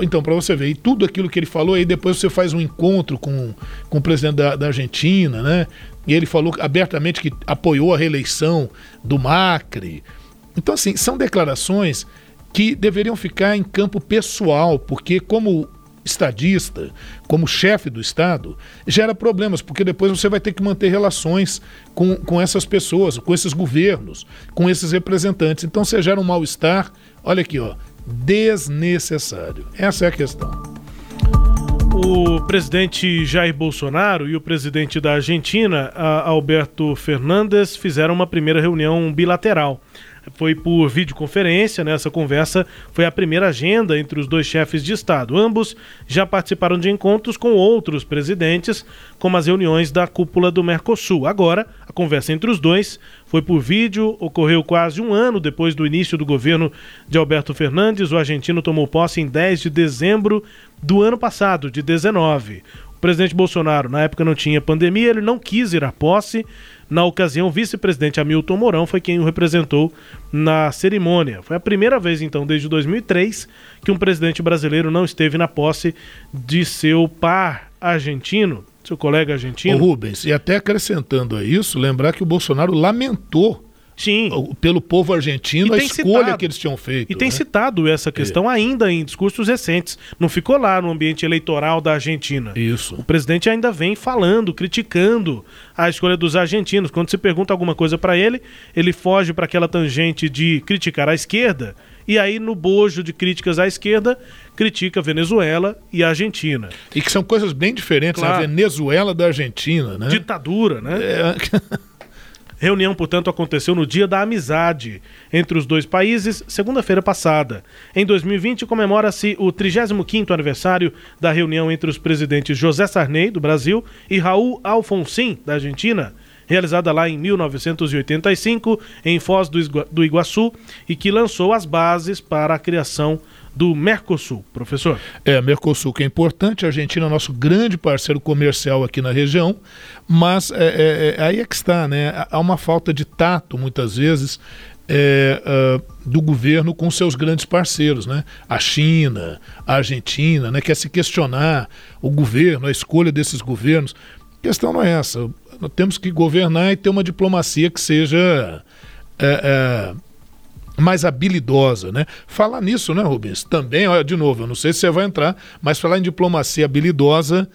Speaker 3: então para você ver, e tudo aquilo que ele falou, aí depois você faz um encontro com, com o presidente da, da Argentina, né? E ele falou abertamente que apoiou a reeleição do Macri. Então, assim, são declarações que deveriam ficar em campo pessoal, porque como estadista, como chefe do Estado, gera problemas, porque depois você vai ter que manter relações com, com essas pessoas, com esses governos, com esses representantes. Então você gera um mal-estar, olha aqui, ó, desnecessário. Essa é a questão.
Speaker 1: O presidente Jair Bolsonaro e o presidente da Argentina, Alberto Fernandes, fizeram uma primeira reunião bilateral foi por videoconferência, né? Essa conversa foi a primeira agenda entre os dois chefes de Estado. Ambos já participaram de encontros com outros presidentes, como as reuniões da cúpula do Mercosul. Agora, a conversa entre os dois foi por vídeo, ocorreu quase um ano depois do início do governo de Alberto Fernandes. O argentino tomou posse em 10 de dezembro do ano passado, de 19. O presidente Bolsonaro, na época não tinha pandemia, ele não quis ir à posse na ocasião, o vice-presidente Hamilton Mourão foi quem o representou na cerimônia. Foi a primeira vez, então, desde 2003, que um presidente brasileiro não esteve na posse de seu par argentino, seu colega argentino.
Speaker 3: Ô Rubens, e até acrescentando a isso, lembrar que o Bolsonaro lamentou
Speaker 1: Sim.
Speaker 3: pelo povo argentino a escolha citado, que eles tinham feito.
Speaker 1: E tem né? citado essa questão é. ainda em discursos recentes. Não ficou lá no ambiente eleitoral da Argentina.
Speaker 3: Isso.
Speaker 1: O presidente ainda vem falando, criticando a escolha dos argentinos. Quando se pergunta alguma coisa para ele, ele foge para aquela tangente de criticar a esquerda. E aí, no bojo de críticas à esquerda, critica a Venezuela e a Argentina.
Speaker 3: E que são coisas bem diferentes, claro. a Venezuela da Argentina, né?
Speaker 1: Ditadura, né? É... Reunião, portanto, aconteceu no Dia da Amizade entre os dois países, segunda-feira passada. Em 2020, comemora-se o 35º aniversário da reunião entre os presidentes José Sarney, do Brasil, e Raul Alfonsin, da Argentina, realizada lá em 1985, em Foz do Iguaçu, e que lançou as bases para a criação do Mercosul, professor.
Speaker 3: É, Mercosul que é importante, a Argentina é nosso grande parceiro comercial aqui na região, mas é, é, é aí é que está, né? Há uma falta de tato, muitas vezes, é, uh, do governo com seus grandes parceiros, né? A China, a Argentina, né? Quer se questionar o governo, a escolha desses governos. A questão não é essa. Nós temos que governar e ter uma diplomacia que seja é, é, mais habilidosa, né? Falar nisso, né, Rubens? Também, olha, de novo, eu não sei se você vai entrar, mas falar em diplomacia habilidosa,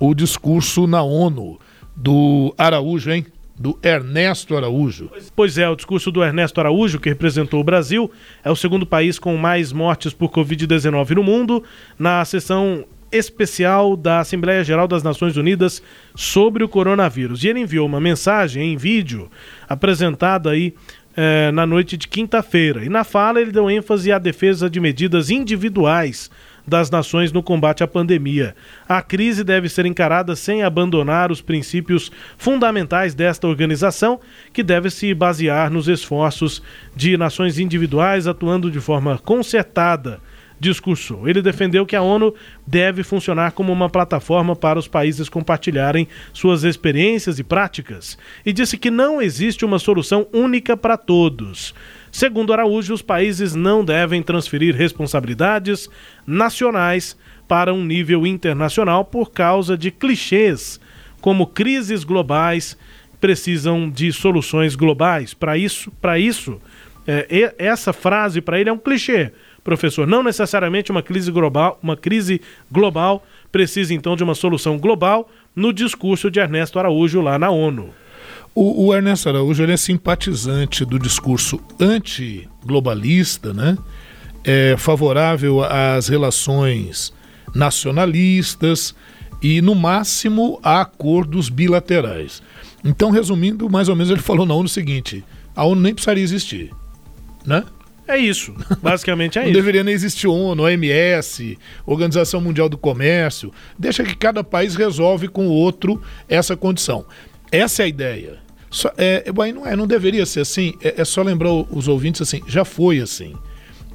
Speaker 3: o discurso na ONU do Araújo, hein? Do Ernesto Araújo.
Speaker 1: Pois é, o discurso do Ernesto Araújo, que representou o Brasil, é o segundo país com mais mortes por Covid-19 no mundo, na sessão especial da Assembleia Geral das Nações Unidas sobre o coronavírus. E ele enviou uma mensagem em vídeo apresentada aí é, na noite de quinta-feira. E na fala ele deu ênfase à defesa de medidas individuais das nações no combate à pandemia. A crise deve ser encarada sem abandonar os princípios fundamentais desta organização, que deve se basear nos esforços de nações individuais atuando de forma concertada discursou. Ele defendeu que a ONU deve funcionar como uma plataforma para os países compartilharem suas experiências e práticas e disse que não existe uma solução única para todos. Segundo Araújo, os países não devem transferir responsabilidades nacionais para um nível internacional por causa de clichês, como crises globais precisam de soluções globais. Para isso, para isso, é, essa frase para ele é um clichê, professor. Não necessariamente uma crise global, uma crise global precisa então de uma solução global no discurso de Ernesto Araújo lá na ONU.
Speaker 3: O, o Ernesto Araújo ele é simpatizante do discurso anti-globalista, né? É favorável às relações nacionalistas e, no máximo, a acordos bilaterais. Então, resumindo, mais ou menos, ele falou na ONU o seguinte: a ONU nem precisaria existir, né?
Speaker 1: É isso, basicamente é
Speaker 3: Não
Speaker 1: isso.
Speaker 3: deveria nem existir ONU, OMS, Organização Mundial do Comércio. Deixa que cada país resolve com o outro essa condição. Essa é a ideia. Só, é, não, é, não deveria ser assim. É, é só lembrar os ouvintes assim, já foi assim.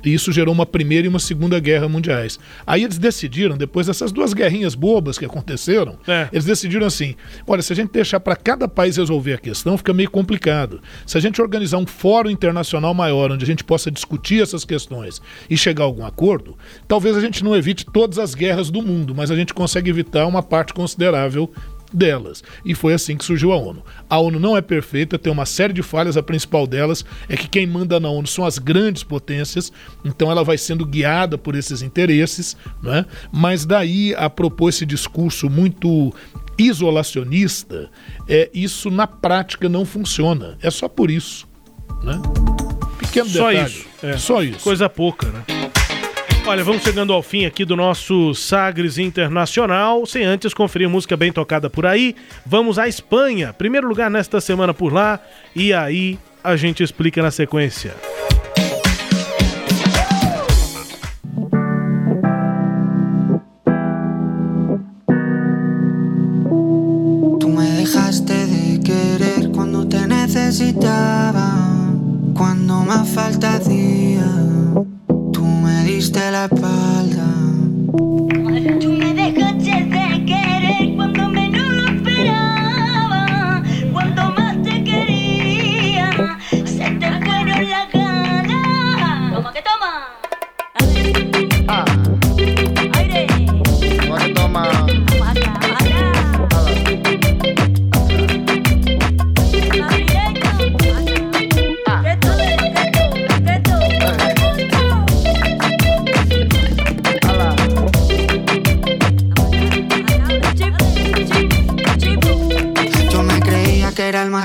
Speaker 3: E isso gerou uma primeira e uma segunda guerra mundiais. Aí eles decidiram, depois dessas duas guerrinhas bobas que aconteceram,
Speaker 1: É.
Speaker 3: eles decidiram assim: olha, se a gente deixar para cada país resolver a questão, fica meio complicado. Se a gente organizar um fórum internacional maior, onde a gente possa discutir essas questões e chegar a algum acordo, talvez a gente não evite todas as guerras do mundo, mas a gente consegue evitar uma parte considerável delas. E foi assim que surgiu a ONU. A ONU não é perfeita, tem uma série de falhas, a principal delas é que quem manda na ONU são as grandes potências, então ela vai sendo guiada por esses interesses, né? mas daí a propor esse discurso muito isolacionista, é, isso na prática não funciona. É só por isso. Né? Pequeno
Speaker 1: Só
Speaker 3: detalhe.
Speaker 1: isso. é.
Speaker 3: Só isso.
Speaker 1: Coisa pouca, né? Olha, vamos chegando ao fim aqui do nosso Sagres Internacional. Sem antes conferir música bem tocada por aí. Vamos à Espanha. Primeiro lugar nesta semana por lá. E aí a gente explica na sequência.
Speaker 11: Me dejaste de querer cuando te necesitaba, cuando más falta hacía. Tú me diste la espalda.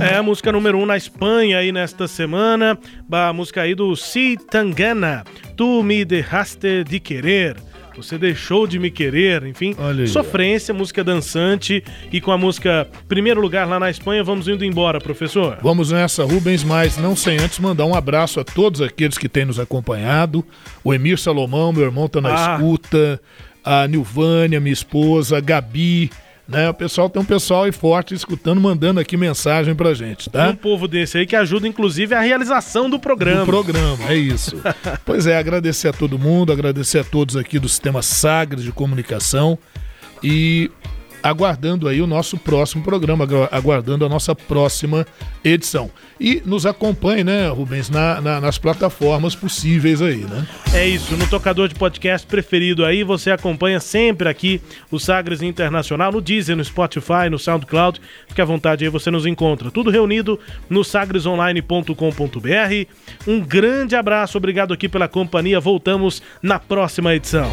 Speaker 1: É a música número 1 um na Espanha aí nesta semana. A música aí do Si Tangana. Tu me derraste de querer. Você deixou de me querer, enfim. sofrência, música dançante. E com a música Primeiro Lugar lá na Espanha, vamos indo embora, professor.
Speaker 3: Vamos nessa, Rubens, mas não sem antes mandar um abraço a todos aqueles que têm nos acompanhado. O Emir Salomão, meu irmão, tá na
Speaker 1: Ah.
Speaker 3: escuta. A Nilvânia, minha esposa, a Gabi, né? O pessoal tem um pessoal aí forte escutando, mandando aqui mensagem pra gente, tá?
Speaker 1: Um povo desse aí que ajuda, inclusive, a realização do programa.
Speaker 3: Do programa, é isso. pois é, agradecer a todo mundo, agradecer a todos aqui do Sistema Sagres de Comunicação e aguardando aí o nosso próximo programa, agu- aguardando a nossa próxima edição. E nos acompanhe, né, Rubens, na- na- nas plataformas possíveis aí, né?
Speaker 1: É isso, no tocador de podcast preferido aí, você acompanha sempre aqui o Sagres Internacional, no Deezer, no Spotify, no SoundCloud. Fique à vontade aí, você nos encontra. Tudo reunido no sagresonline.com.br. Um grande abraço, obrigado aqui pela companhia. Voltamos na próxima edição.